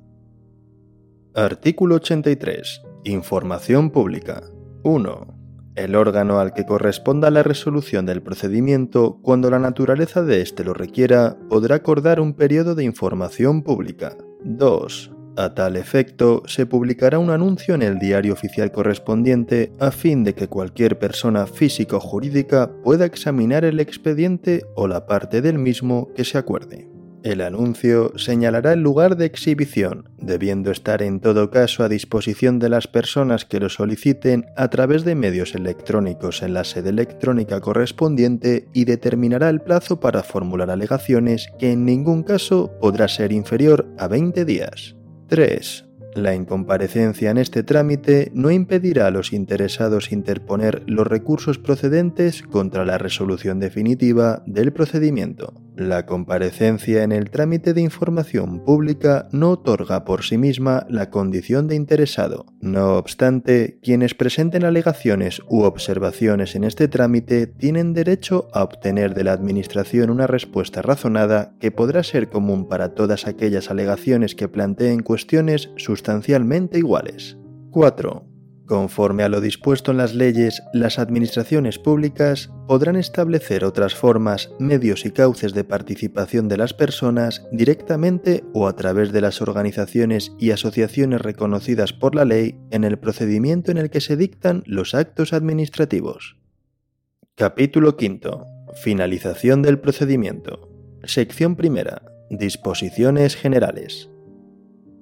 Speaker 1: Artículo 83. Información pública. 1. El órgano al que corresponda la resolución del procedimiento, cuando la naturaleza de éste lo requiera, podrá acordar un periodo de información pública. 2. A tal efecto, se publicará un anuncio en el diario oficial correspondiente a fin de que cualquier persona física o jurídica pueda examinar el expediente o la parte del mismo que se acuerde. El anuncio señalará el lugar de exhibición, debiendo estar en todo caso a disposición de las personas que lo soliciten a través de medios electrónicos en la sede electrónica correspondiente y determinará el plazo para formular alegaciones que en ningún caso podrá ser inferior a 20 días. 3. La incomparecencia en este trámite no impedirá a los interesados interponer los recursos procedentes contra la resolución definitiva del procedimiento. La comparecencia en el trámite de información pública no otorga por sí misma la condición de interesado. No obstante, quienes presenten alegaciones u observaciones en este trámite tienen derecho a obtener de la Administración una respuesta razonada que podrá ser común para todas aquellas alegaciones que planteen cuestiones sustancialmente iguales. 4. Conforme a lo dispuesto en las leyes, las administraciones públicas podrán establecer otras formas, medios y cauces de participación de las personas directamente o a través de las organizaciones y asociaciones reconocidas por la ley en el procedimiento en el que se dictan los actos administrativos. Capítulo V. Finalización del procedimiento. Sección primera. Disposiciones generales.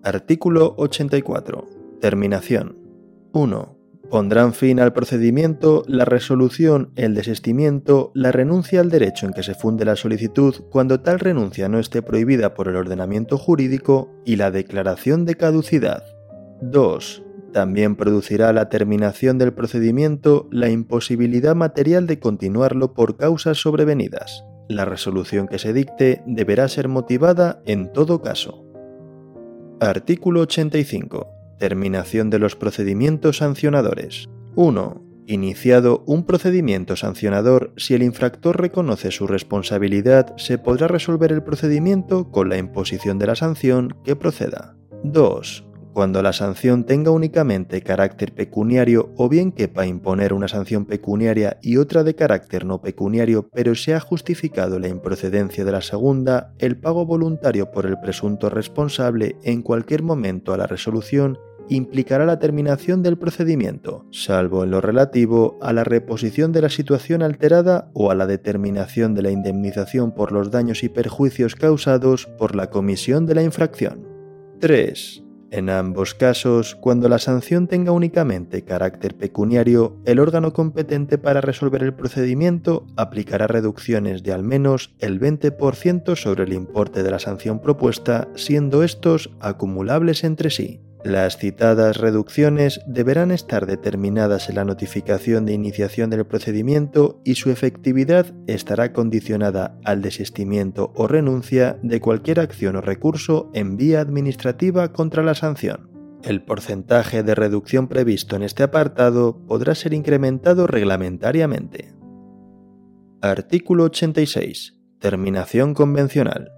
Speaker 1: Artículo 84. Terminación. 1. Pondrán fin al procedimiento la resolución, el desestimiento, la renuncia al derecho en que se funde la solicitud cuando tal renuncia no esté prohibida por el ordenamiento jurídico y la declaración de caducidad. 2. También producirá la terminación del procedimiento la imposibilidad material de continuarlo por causas sobrevenidas. La resolución que se dicte deberá ser motivada en todo caso. Artículo 85. Terminación de los procedimientos sancionadores. 1. Iniciado un procedimiento sancionador, si el infractor reconoce su responsabilidad, se podrá resolver el procedimiento con la imposición de la sanción que proceda. 2. Cuando la sanción tenga únicamente carácter pecuniario o bien quepa imponer una sanción pecuniaria y otra de carácter no pecuniario, pero se ha justificado la improcedencia de la segunda, el pago voluntario por el presunto responsable en cualquier momento a la resolución implicará la terminación del procedimiento, salvo en lo relativo a la reposición de la situación alterada o a la determinación de la indemnización por los daños y perjuicios causados por la comisión de la infracción. 3. En ambos casos, cuando la sanción tenga únicamente carácter pecuniario, el órgano competente para resolver el procedimiento aplicará reducciones de al menos el 20% sobre el importe de la sanción propuesta, siendo estos acumulables entre sí. Las citadas reducciones deberán estar determinadas en la notificación de iniciación del procedimiento y su efectividad estará condicionada al desistimiento o renuncia de cualquier acción o recurso en vía administrativa contra la sanción. El porcentaje de reducción previsto en este apartado podrá ser incrementado reglamentariamente. Artículo 86. Terminación convencional.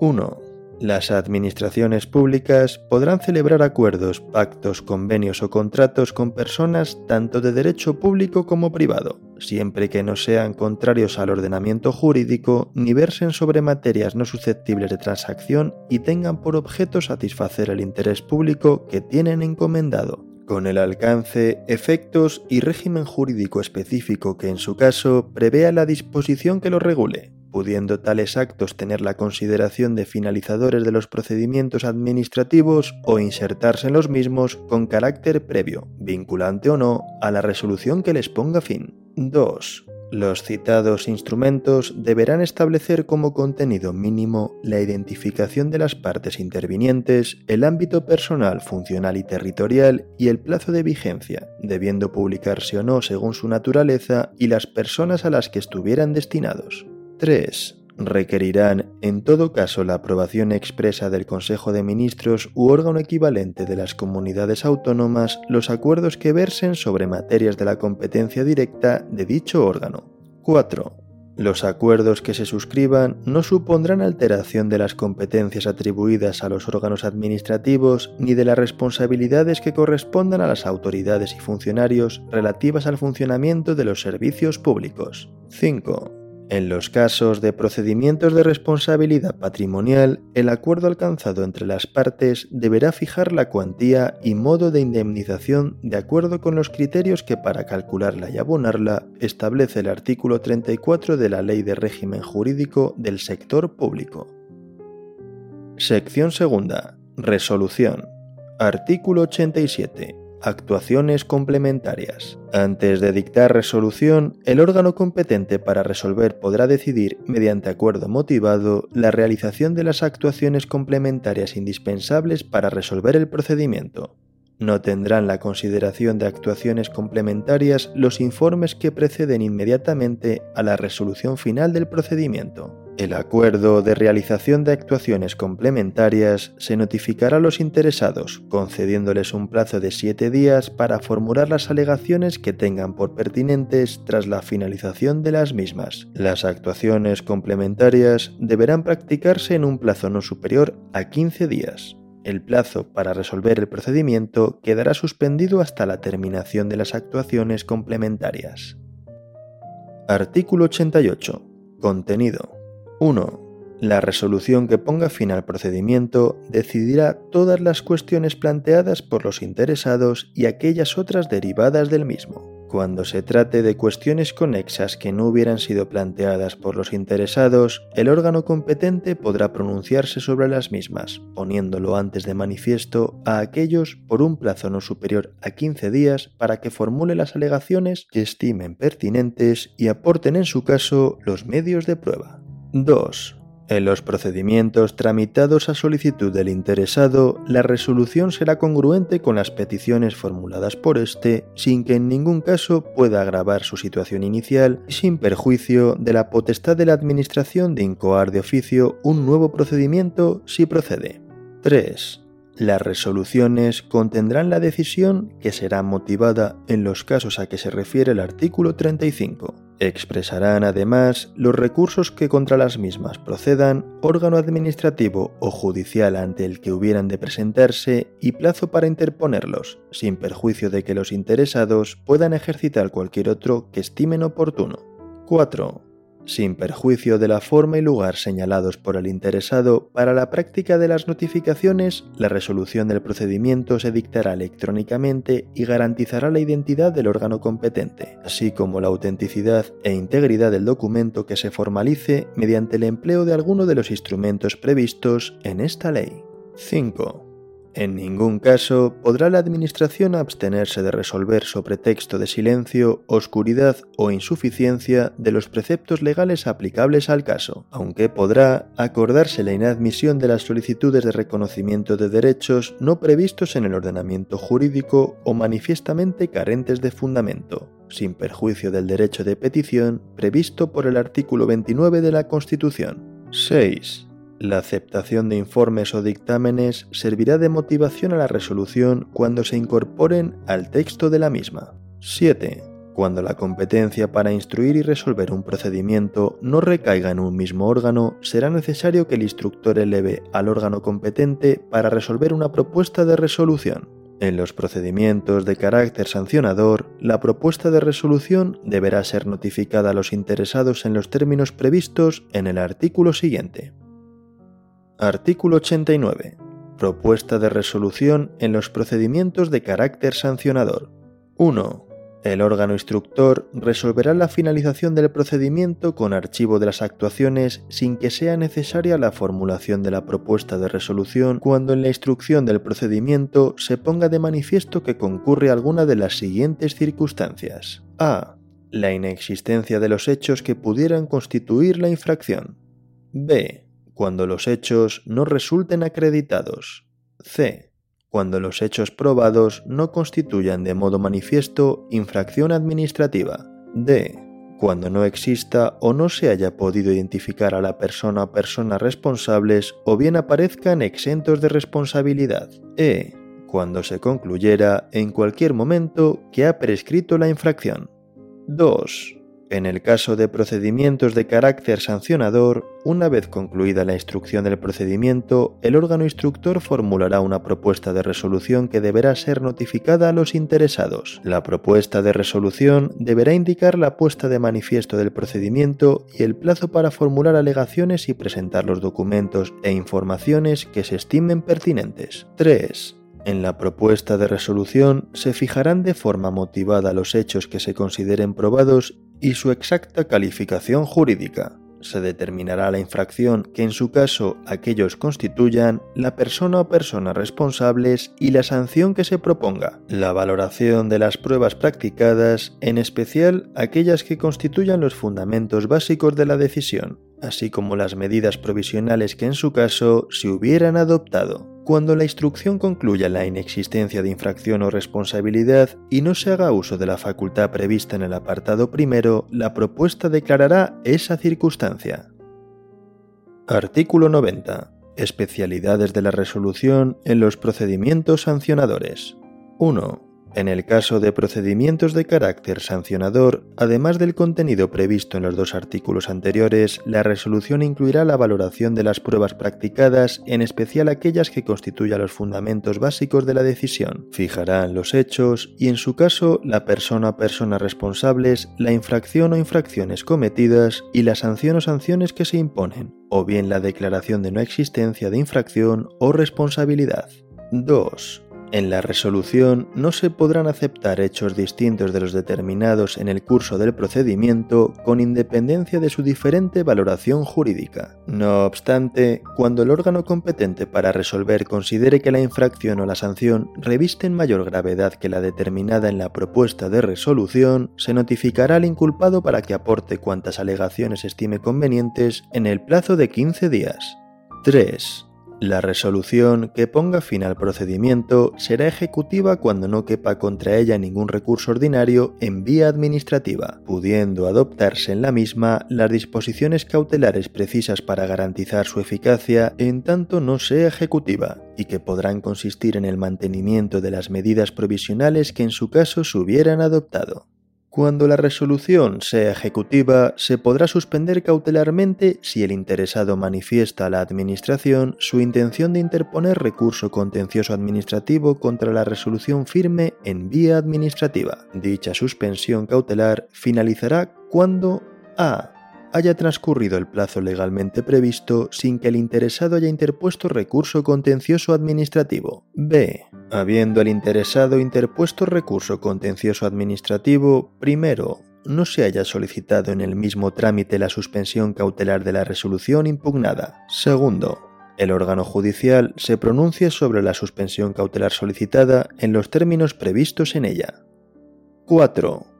Speaker 1: 1. Las administraciones públicas podrán celebrar acuerdos, pactos, convenios o contratos con personas tanto de derecho público como privado, siempre que no sean contrarios al ordenamiento jurídico ni versen sobre materias no susceptibles de transacción y tengan por objeto satisfacer el interés público que tienen encomendado, con el alcance, efectos y régimen jurídico específico que en su caso prevea la disposición que lo regule, pudiendo tales actos tener la consideración de finalizadores de los procedimientos administrativos o insertarse en los mismos con carácter previo, vinculante o no, a la resolución que les ponga fin. 2. Los citados instrumentos deberán establecer como contenido mínimo la identificación de las partes intervinientes, el ámbito personal, funcional y territorial y el plazo de vigencia, debiendo publicarse o no según su naturaleza y las personas a las que estuvieran destinados. 3. Requerirán, en todo caso, la aprobación expresa del Consejo de Ministros u órgano equivalente de las comunidades autónomas los acuerdos que versen sobre materias de la competencia directa de dicho órgano. 4. Los acuerdos que se suscriban no supondrán alteración de las competencias atribuidas a los órganos administrativos ni de las responsabilidades que correspondan a las autoridades y funcionarios relativas al funcionamiento de los servicios públicos. 5. En los casos de procedimientos de responsabilidad patrimonial, el acuerdo alcanzado entre las partes deberá fijar la cuantía y modo de indemnización de acuerdo con los criterios que para calcularla y abonarla establece el artículo 34 de la Ley de Régimen Jurídico del Sector Público. Sección segunda. Resolución. Artículo 87. Actuaciones complementarias. Antes de dictar resolución, el órgano competente para resolver podrá decidir, mediante acuerdo motivado, la realización de las actuaciones complementarias indispensables para resolver el procedimiento. No tendrán la consideración de actuaciones complementarias los informes que preceden inmediatamente a la resolución final del procedimiento. El acuerdo de realización de actuaciones complementarias se notificará a los interesados, concediéndoles un plazo de siete días para formular las alegaciones que tengan por pertinentes tras la finalización de las mismas. Las actuaciones complementarias deberán practicarse en un plazo no superior a 15 días. El plazo para resolver el procedimiento quedará suspendido hasta la terminación de las actuaciones complementarias. Artículo 88. Contenido. 1. La resolución que ponga fin al procedimiento decidirá todas las cuestiones planteadas por los interesados y aquellas otras derivadas del mismo. Cuando se trate de cuestiones conexas que no hubieran sido planteadas por los interesados, el órgano competente podrá pronunciarse sobre las mismas, poniéndolo antes de manifiesto a aquellos por un plazo no superior a 15 días para que formule las alegaciones que estimen pertinentes y aporten en su caso los medios de prueba. 2. En los procedimientos tramitados a solicitud del interesado, la resolución será congruente con las peticiones formuladas por éste, sin que en ningún caso pueda agravar su situación inicial y sin perjuicio de la potestad de la Administración de incoar de oficio un nuevo procedimiento si procede. 3. Las resoluciones contendrán la decisión que será motivada en los casos a que se refiere el artículo 35. Expresarán además los recursos que contra las mismas procedan, órgano administrativo o judicial ante el que hubieran de presentarse y plazo para interponerlos, sin perjuicio de que los interesados puedan ejercitar cualquier otro que estimen oportuno. 4 sin perjuicio de la forma y lugar señalados por el interesado, para la práctica de las notificaciones, la resolución del procedimiento se dictará electrónicamente y garantizará la identidad del órgano competente, así como la autenticidad e integridad del documento que se formalice mediante el empleo de alguno de los instrumentos previstos en esta ley. 5. En ningún caso podrá la Administración abstenerse de resolver sobre texto de silencio, oscuridad o insuficiencia de los preceptos legales aplicables al caso, aunque podrá acordarse la inadmisión de las solicitudes de reconocimiento de derechos no previstos en el ordenamiento jurídico o manifiestamente carentes de fundamento, sin perjuicio del derecho de petición previsto por el artículo 29 de la Constitución. 6. La aceptación de informes o dictámenes servirá de motivación a la resolución cuando se incorporen al texto de la misma. 7. Cuando la competencia para instruir y resolver un procedimiento no recaiga en un mismo órgano, será necesario que el instructor eleve al órgano competente para resolver una propuesta de resolución. En los procedimientos de carácter sancionador, la propuesta de resolución deberá ser notificada a los interesados en los términos previstos en el artículo siguiente. Artículo 89. Propuesta de resolución en los procedimientos de carácter sancionador. 1. El órgano instructor resolverá la finalización del procedimiento con archivo de las actuaciones sin que sea necesaria la formulación de la propuesta de resolución cuando en la instrucción del procedimiento se ponga de manifiesto que concurre alguna de las siguientes circunstancias. A. La inexistencia de los hechos que pudieran constituir la infracción. B cuando los hechos no resulten acreditados. C. Cuando los hechos probados no constituyan de modo manifiesto infracción administrativa. D. Cuando no exista o no se haya podido identificar a la persona o personas responsables o bien aparezcan exentos de responsabilidad. E. Cuando se concluyera en cualquier momento que ha prescrito la infracción. 2 En el caso de procedimientos de carácter sancionador, una vez concluida la instrucción del procedimiento, el órgano instructor formulará una propuesta de resolución que deberá ser notificada a los interesados. La propuesta de resolución deberá indicar la puesta de manifiesto del procedimiento y el plazo para formular alegaciones y presentar los documentos e informaciones que se estimen pertinentes. 3. En la propuesta de resolución se fijarán de forma motivada los hechos que se consideren probados y su exacta calificación jurídica. Se determinará la infracción que en su caso aquellos constituyan, la persona o personas responsables y la sanción que se proponga. La valoración de las pruebas practicadas, en especial aquellas que constituyan los fundamentos básicos de la decisión, así como las medidas provisionales que en su caso se hubieran adoptado. Cuando la instrucción concluya la inexistencia de infracción o responsabilidad y no se haga uso de la facultad prevista en el apartado primero, la propuesta declarará esa circunstancia. Artículo 90. Especialidades de la resolución en los procedimientos sancionadores. 1. En el caso de procedimientos de carácter sancionador, además del contenido previsto en los dos artículos anteriores, la resolución incluirá la valoración de las pruebas practicadas, en especial aquellas que constituyan los fundamentos básicos de la decisión. Fijarán los hechos y, en su caso, la persona o personas responsables, la infracción o infracciones cometidas y la sanción o sanciones que se imponen, o bien la declaración de no existencia de infracción o responsabilidad. 2. En la resolución no se podrán aceptar hechos distintos de los determinados en el curso del procedimiento con independencia de su diferente valoración jurídica. No obstante, cuando el órgano competente para resolver considere que la infracción o la sanción revisten mayor gravedad que la determinada en la propuesta de resolución, se notificará al inculpado para que aporte cuantas alegaciones estime convenientes en el plazo de 15 días. 3. La resolución que ponga fin al procedimiento será ejecutiva cuando no quepa contra ella ningún recurso ordinario en vía administrativa, pudiendo adoptarse en la misma las disposiciones cautelares precisas para garantizar su eficacia en tanto no sea ejecutiva, y que podrán consistir en el mantenimiento de las medidas provisionales que en su caso se hubieran adoptado. Cuando la resolución sea ejecutiva, se podrá suspender cautelarmente si el interesado manifiesta a la Administración su intención de interponer recurso contencioso administrativo contra la resolución firme en vía administrativa. Dicha suspensión cautelar finalizará cuando a haya transcurrido el plazo legalmente previsto sin que el interesado haya interpuesto recurso contencioso administrativo. B. Habiendo el interesado interpuesto recurso contencioso administrativo, primero, no se haya solicitado en el mismo trámite la suspensión cautelar de la resolución impugnada. Segundo, el órgano judicial se pronuncie sobre la suspensión cautelar solicitada en los términos previstos en ella. 4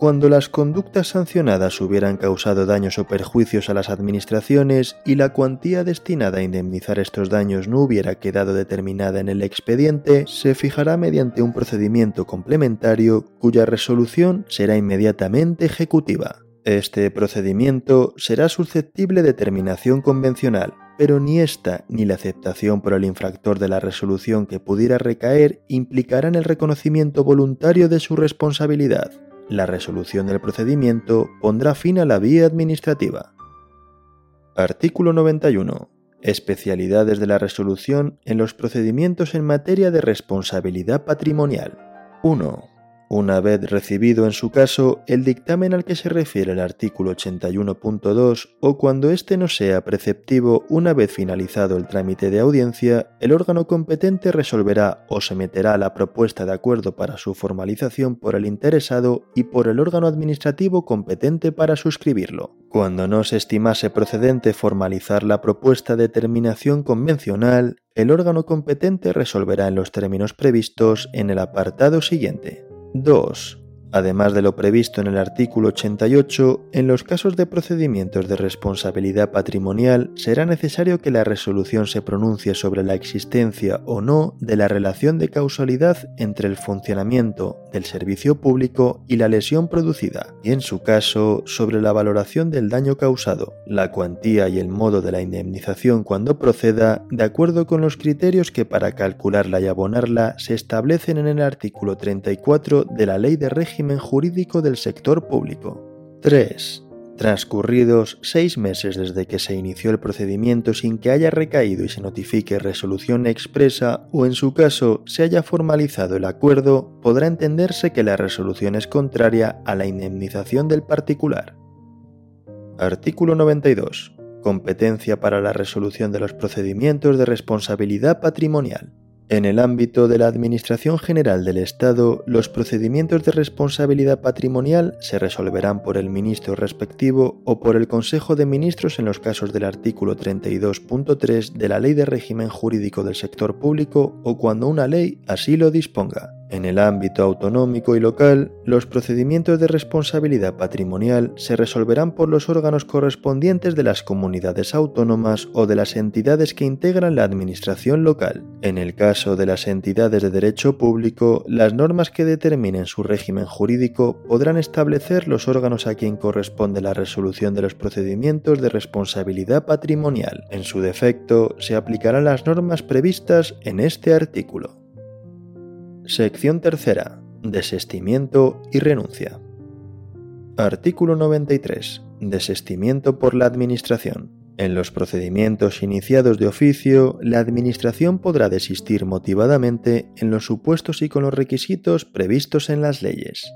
Speaker 1: cuando las conductas sancionadas hubieran causado daños o perjuicios a las administraciones y la cuantía destinada a indemnizar estos daños no hubiera quedado determinada en el expediente, se fijará mediante un procedimiento complementario cuya resolución será inmediatamente ejecutiva. Este procedimiento será susceptible de terminación convencional, pero ni esta ni la aceptación por el infractor de la resolución que pudiera recaer implicarán el reconocimiento voluntario de su responsabilidad la resolución del procedimiento pondrá fin a la vía administrativa. Artículo 91. Especialidades de la resolución en los procedimientos en materia de responsabilidad patrimonial. 1. Una vez recibido en su caso el dictamen al que se refiere el artículo 81.2 o cuando éste no sea preceptivo una vez finalizado el trámite de audiencia, el órgano competente resolverá o se meterá la propuesta de acuerdo para su formalización por el interesado y por el órgano administrativo competente para suscribirlo. Cuando no se estimase procedente formalizar la propuesta de terminación convencional, el órgano competente resolverá en los términos previstos en el apartado siguiente. 2. Además de lo previsto en el artículo 88, en los casos de procedimientos de responsabilidad patrimonial será necesario que la resolución se pronuncie sobre la existencia o no de la relación de causalidad entre el funcionamiento del servicio público y la lesión producida, y en su caso sobre la valoración del daño causado, la cuantía y el modo de la indemnización cuando proceda, de acuerdo con los criterios que para calcularla y abonarla se establecen en el artículo 34 de la Ley de Régimen jurídico del sector público. 3. Transcurridos seis meses desde que se inició el procedimiento sin que haya recaído y se notifique resolución expresa o en su caso se haya formalizado el acuerdo, podrá entenderse que la resolución es contraria a la indemnización del particular. Artículo 92. Competencia para la resolución de los procedimientos de responsabilidad patrimonial. En el ámbito de la Administración General del Estado, los procedimientos de responsabilidad patrimonial se resolverán por el ministro respectivo o por el Consejo de Ministros en los casos del artículo 32.3 de la Ley de Régimen Jurídico del Sector Público o cuando una ley así lo disponga. En el ámbito autonómico y local, los procedimientos de responsabilidad patrimonial se resolverán por los órganos correspondientes de las comunidades autónomas o de las entidades que integran la administración local. En el caso de las entidades de derecho público, las normas que determinen su régimen jurídico podrán establecer los órganos a quien corresponde la resolución de los procedimientos de responsabilidad patrimonial. En su defecto, se aplicarán las normas previstas en este artículo. Sección tercera. Desestimiento y renuncia. Artículo 93. Desestimiento por la Administración. En los procedimientos iniciados de oficio, la Administración podrá desistir motivadamente en los supuestos y con los requisitos previstos en las leyes.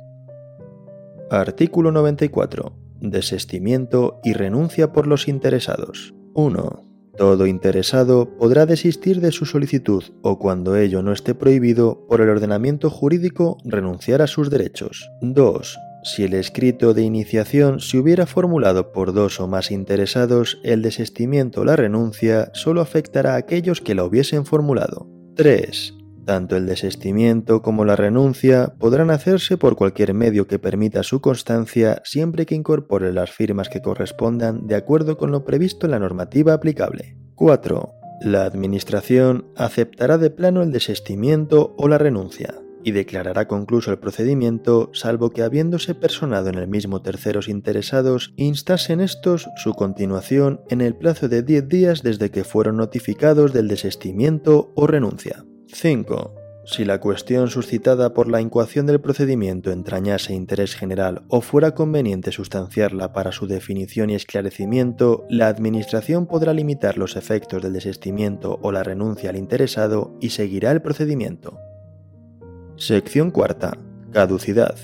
Speaker 1: Artículo 94. Desestimiento y renuncia por los interesados. 1. Todo interesado podrá desistir de su solicitud o cuando ello no esté prohibido por el ordenamiento jurídico renunciar a sus derechos. 2. Si el escrito de iniciación se hubiera formulado por dos o más interesados, el desestimiento o la renuncia solo afectará a aquellos que la hubiesen formulado. 3. Tanto el desestimiento como la renuncia podrán hacerse por cualquier medio que permita su constancia siempre que incorpore las firmas que correspondan de acuerdo con lo previsto en la normativa aplicable. 4. La Administración aceptará de plano el desestimiento o la renuncia y declarará concluso el procedimiento salvo que habiéndose personado en el mismo terceros interesados instasen estos su continuación en el plazo de 10 días desde que fueron notificados del desestimiento o renuncia. 5. Si la cuestión suscitada por la incoación del procedimiento entrañase interés general o fuera conveniente sustanciarla para su definición y esclarecimiento, la Administración podrá limitar los efectos del desistimiento o la renuncia al interesado y seguirá el procedimiento. Sección cuarta. Caducidad.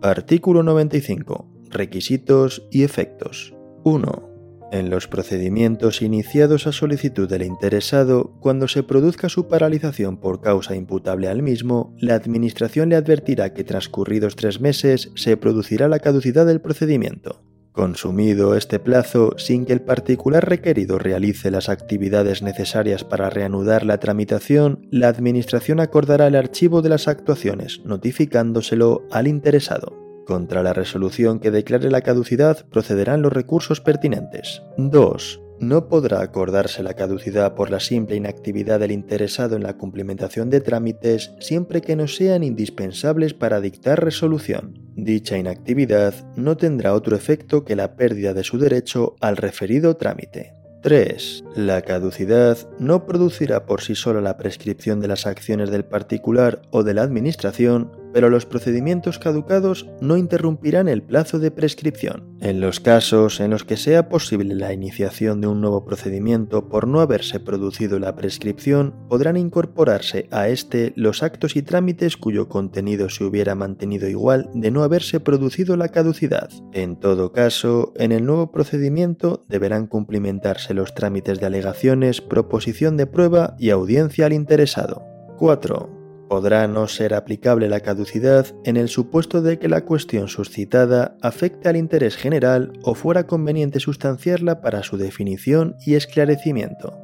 Speaker 1: Artículo 95. Requisitos y efectos. 1. En los procedimientos iniciados a solicitud del interesado, cuando se produzca su paralización por causa imputable al mismo, la Administración le advertirá que transcurridos tres meses se producirá la caducidad del procedimiento. Consumido este plazo, sin que el particular requerido realice las actividades necesarias para reanudar la tramitación, la Administración acordará el archivo de las actuaciones, notificándoselo al interesado. Contra la resolución que declare la caducidad procederán los recursos pertinentes. 2. No podrá acordarse la caducidad por la simple inactividad del interesado en la cumplimentación de trámites siempre que no sean indispensables para dictar resolución. Dicha inactividad no tendrá otro efecto que la pérdida de su derecho al referido trámite. 3. La caducidad no producirá por sí sola la prescripción de las acciones del particular o de la Administración, pero los procedimientos caducados no interrumpirán el plazo de prescripción. En los casos en los que sea posible la iniciación de un nuevo procedimiento por no haberse producido la prescripción, podrán incorporarse a este los actos y trámites cuyo contenido se hubiera mantenido igual de no haberse producido la caducidad. En todo caso, en el nuevo procedimiento deberán cumplimentarse los trámites de alegaciones, proposición de prueba y audiencia al interesado. 4 podrá no ser aplicable la caducidad en el supuesto de que la cuestión suscitada afecte al interés general o fuera conveniente sustanciarla para su definición y esclarecimiento.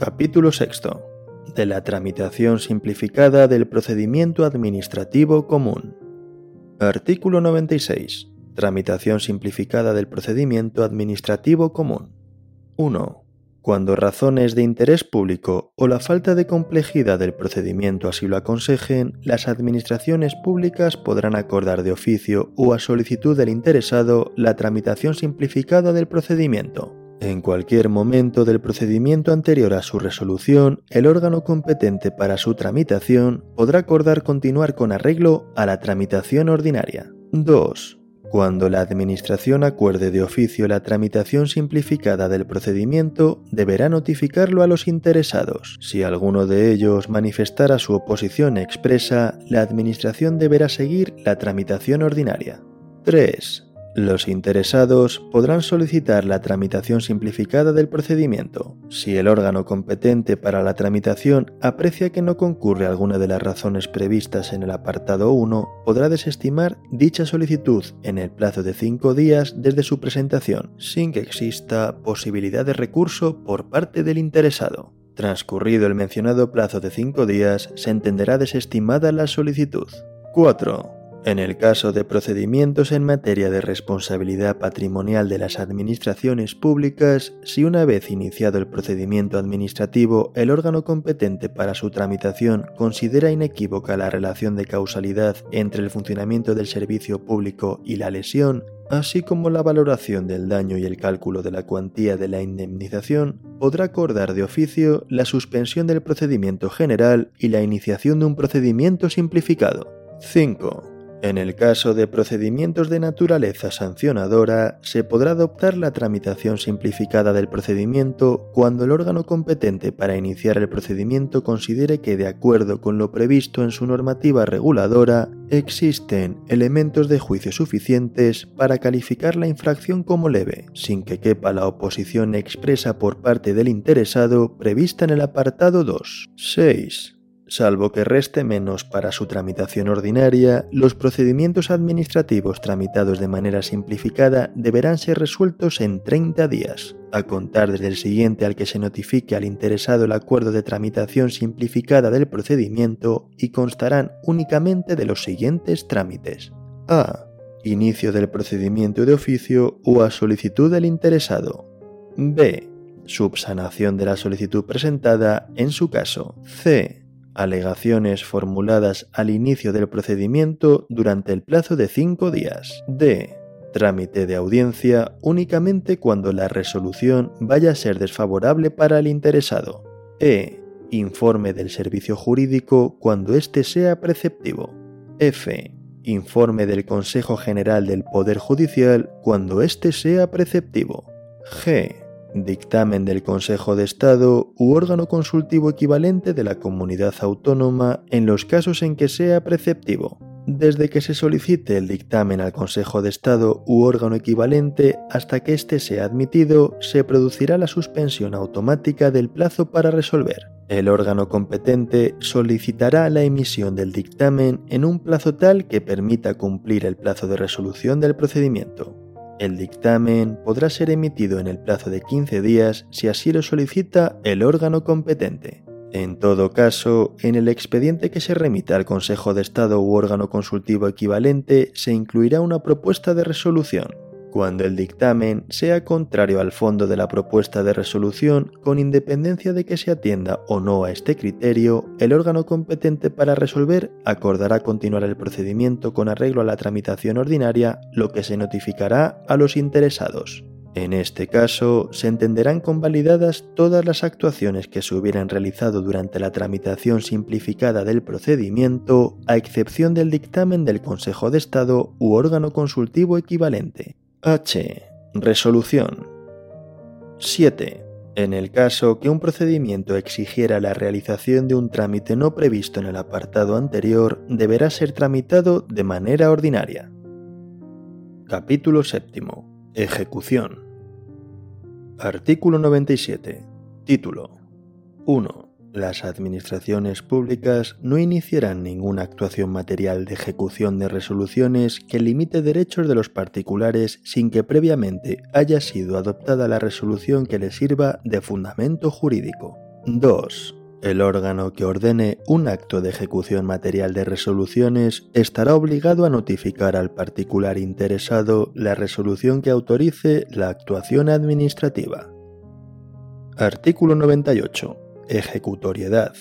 Speaker 1: Capítulo 6. De la tramitación simplificada del procedimiento administrativo común. Artículo 96. Tramitación simplificada del procedimiento administrativo común. 1 cuando razones de interés público o la falta de complejidad del procedimiento así lo aconsejen, las administraciones públicas podrán acordar de oficio o a solicitud del interesado la tramitación simplificada del procedimiento. En cualquier momento del procedimiento anterior a su resolución, el órgano competente para su tramitación podrá acordar continuar con arreglo a la tramitación ordinaria. 2 Cuando la Administración acuerde de oficio la tramitación simplificada del procedimiento, deberá notificarlo a los interesados. Si alguno de ellos manifestara su oposición expresa, la Administración deberá seguir la tramitación ordinaria. 3. Los interesados podrán solicitar la tramitación simplificada del procedimiento. Si el órgano competente para la tramitación aprecia que no concurre alguna de las razones previstas en el apartado 1, podrá desestimar dicha solicitud en el plazo de cinco días desde su presentación, sin que exista posibilidad de recurso por parte del interesado. Transcurrido el mencionado plazo de cinco días, se entenderá desestimada la solicitud. 4. En el caso de procedimientos en materia de responsabilidad patrimonial de las administraciones públicas, si una vez iniciado el procedimiento administrativo el órgano competente para su tramitación considera inequívoca la relación de causalidad entre el funcionamiento del servicio público y la lesión, así como la valoración del daño y el cálculo de la cuantía de la indemnización, podrá acordar de oficio la suspensión del procedimiento general y la iniciación de un procedimiento simplificado. 5. En el caso de procedimientos de naturaleza sancionadora, se podrá adoptar la tramitación simplificada del procedimiento cuando el órgano competente para iniciar el procedimiento considere que, de acuerdo con lo previsto en su normativa reguladora, existen elementos de juicio suficientes para calificar la infracción como leve, sin que quepa la oposición expresa por parte del interesado prevista en el apartado 2. 6. Salvo que reste menos para su tramitación ordinaria, los procedimientos administrativos tramitados de manera simplificada deberán ser resueltos en 30 días, a contar desde el siguiente al que se notifique al interesado el acuerdo de tramitación simplificada del procedimiento y constarán únicamente de los siguientes trámites. A. Inicio del procedimiento de oficio o a solicitud del interesado. B. Subsanación de la solicitud presentada en su caso. C alegaciones formuladas al inicio del procedimiento durante el plazo de cinco días. D. Trámite de audiencia únicamente cuando la resolución vaya a ser desfavorable para el interesado. E. Informe del servicio jurídico cuando éste sea preceptivo. F. Informe del Consejo General del Poder Judicial cuando éste sea preceptivo. G dictamen del Consejo de Estado u órgano consultivo equivalente de la comunidad autónoma en los casos en que sea preceptivo. Desde que se solicite el dictamen al Consejo de Estado u órgano equivalente hasta que éste sea admitido, se producirá la suspensión automática del plazo para resolver. El órgano competente solicitará la emisión del dictamen en un plazo tal que permita cumplir el plazo de resolución del procedimiento. El dictamen podrá ser emitido en el plazo de 15 días si así lo solicita el órgano competente. En todo caso, en el expediente que se remita al Consejo de Estado u órgano consultivo equivalente se incluirá una propuesta de resolución cuando el dictamen sea contrario al fondo de la propuesta de resolución, con independencia de que se atienda o no a este criterio, el órgano competente para resolver acordará continuar el procedimiento con arreglo a la tramitación ordinaria, lo que se notificará a los interesados. En este caso, se entenderán convalidadas todas las actuaciones que se hubieran realizado durante la tramitación simplificada del procedimiento, a excepción del dictamen del Consejo de Estado u órgano consultivo equivalente. H. Resolución. 7. En el caso que un procedimiento exigiera la realización de un trámite no previsto en el apartado anterior, deberá ser tramitado de manera ordinaria. Capítulo 7. Ejecución. Artículo 97. Título. 1 las administraciones públicas no iniciarán ninguna actuación material de ejecución de resoluciones que limite derechos de los particulares sin que previamente haya sido adoptada la resolución que les sirva de fundamento jurídico. 2. El órgano que ordene un acto de ejecución material de resoluciones estará obligado a notificar al particular interesado la resolución que autorice la actuación administrativa. Artículo 98. Ejecutoriedad.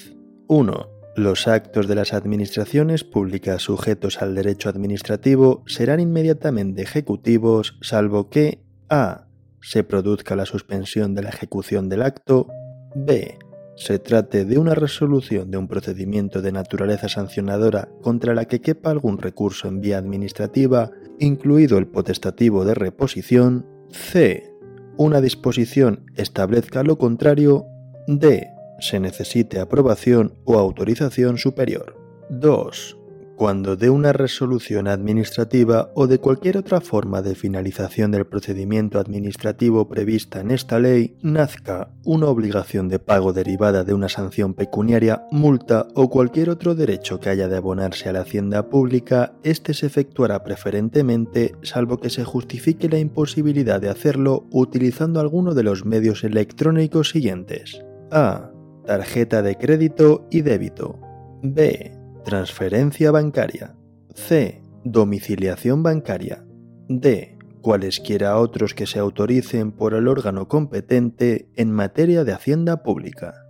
Speaker 1: 1. Los actos de las administraciones públicas sujetos al derecho administrativo serán inmediatamente ejecutivos salvo que a. se produzca la suspensión de la ejecución del acto, b. se trate de una resolución de un procedimiento de naturaleza sancionadora contra la que quepa algún recurso en vía administrativa, incluido el potestativo de reposición, c. una disposición establezca lo contrario, d. se necesite aprobación o autorización superior. 2 cuando de una resolución administrativa o de cualquier otra forma de finalización del procedimiento administrativo prevista en esta ley nazca una obligación de pago derivada de una sanción pecuniaria, multa o cualquier otro derecho que haya de abonarse a la hacienda pública, éste se efectuará preferentemente salvo que se justifique la imposibilidad de hacerlo utilizando alguno de los medios electrónicos siguientes. A. Tarjeta de crédito y débito. B transferencia bancaria. C. Domiciliación bancaria. D. Cualesquiera otros que se autoricen por el órgano competente en materia de hacienda pública.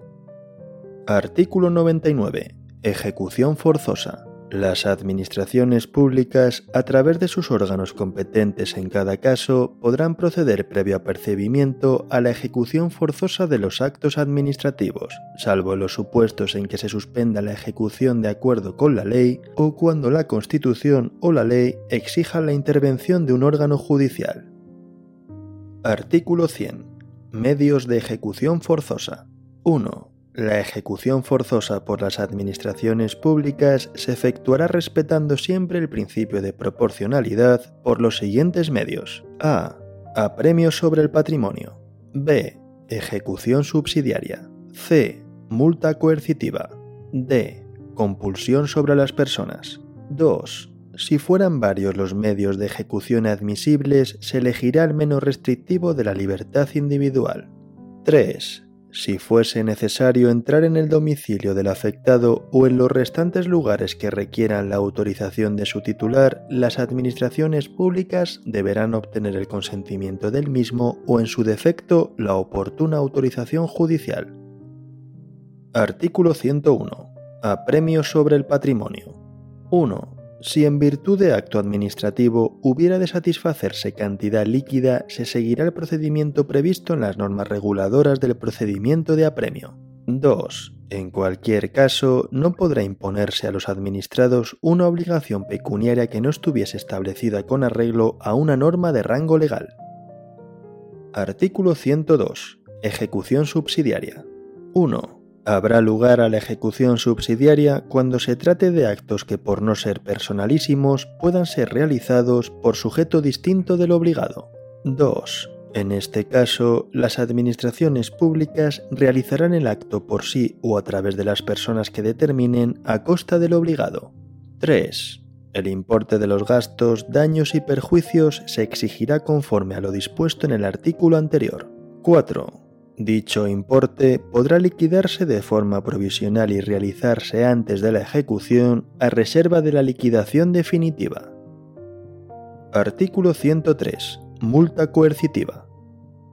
Speaker 1: Artículo 99. Ejecución forzosa. Las administraciones públicas, a través de sus órganos competentes en cada caso, podrán proceder previo apercibimiento a la ejecución forzosa de los actos administrativos, salvo los supuestos en que se suspenda la ejecución de acuerdo con la ley o cuando la Constitución o la ley exijan la intervención de un órgano judicial. Artículo 100. Medios de ejecución forzosa. 1. La ejecución forzosa por las administraciones públicas se efectuará respetando siempre el principio de proporcionalidad por los siguientes medios. A. Apremio sobre el patrimonio. B. Ejecución subsidiaria. C. Multa coercitiva. D. Compulsión sobre las personas. 2. Si fueran varios los medios de ejecución admisibles, se elegirá el menos restrictivo de la libertad individual. 3 si fuese necesario entrar en el domicilio del afectado o en los restantes lugares que requieran la autorización de su titular, las administraciones públicas deberán obtener el consentimiento del mismo o en su defecto la oportuna autorización judicial. Artículo 101. Apremio sobre el patrimonio. 1 si en virtud de acto administrativo hubiera de satisfacerse cantidad líquida, se seguirá el procedimiento previsto en las normas reguladoras del procedimiento de apremio. 2. En cualquier caso, no podrá imponerse a los administrados una obligación pecuniaria que no estuviese establecida con arreglo a una norma de rango legal. Artículo 102. Ejecución subsidiaria. 1 Habrá lugar a la ejecución subsidiaria cuando se trate de actos que por no ser personalísimos puedan ser realizados por sujeto distinto del obligado. 2. En este caso, las administraciones públicas realizarán el acto por sí o a través de las personas que determinen a costa del obligado. 3. El importe de los gastos, daños y perjuicios se exigirá conforme a lo dispuesto en el artículo anterior. 4. Dicho importe podrá liquidarse de forma provisional y realizarse antes de la ejecución a reserva de la liquidación definitiva. Artículo 103. Multa coercitiva.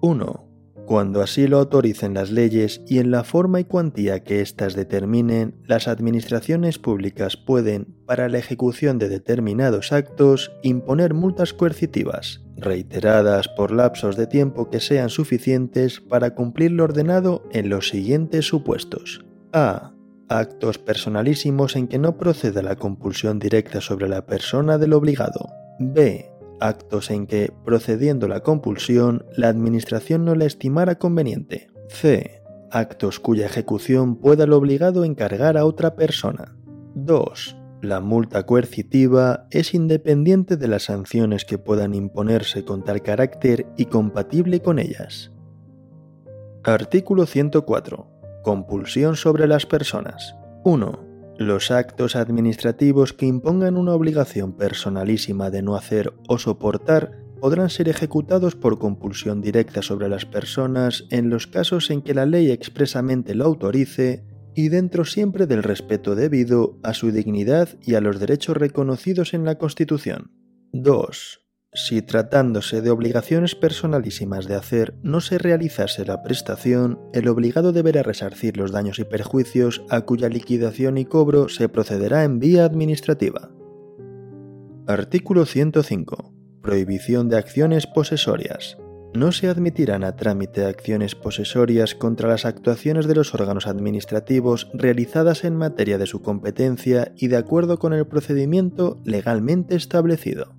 Speaker 1: 1 cuando así lo autoricen las leyes y en la forma y cuantía que éstas determinen, las administraciones públicas pueden, para la ejecución de determinados actos, imponer multas coercitivas, reiteradas por lapsos de tiempo que sean suficientes para cumplir lo ordenado en los siguientes supuestos. A. Actos personalísimos en que no proceda la compulsión directa sobre la persona del obligado. B actos en que, procediendo la compulsión, la Administración no la estimara conveniente. C. Actos cuya ejecución pueda el obligado encargar a otra persona. 2. La multa coercitiva es independiente de las sanciones que puedan imponerse con tal carácter y compatible con ellas. Artículo 104. Compulsión sobre las personas. 1. Los actos administrativos que impongan una obligación personalísima de no hacer o soportar podrán ser ejecutados por compulsión directa sobre las personas en los casos en que la ley expresamente lo autorice y dentro siempre del respeto debido a su dignidad y a los derechos reconocidos en la Constitución. 2. Si tratándose de obligaciones personalísimas de hacer no se realizase la prestación, el obligado deberá resarcir los daños y perjuicios a cuya liquidación y cobro se procederá en vía administrativa. Artículo 105. Prohibición de acciones posesorias. No se admitirán a trámite acciones posesorias contra las actuaciones de los órganos administrativos realizadas en materia de su competencia y de acuerdo con el procedimiento legalmente establecido.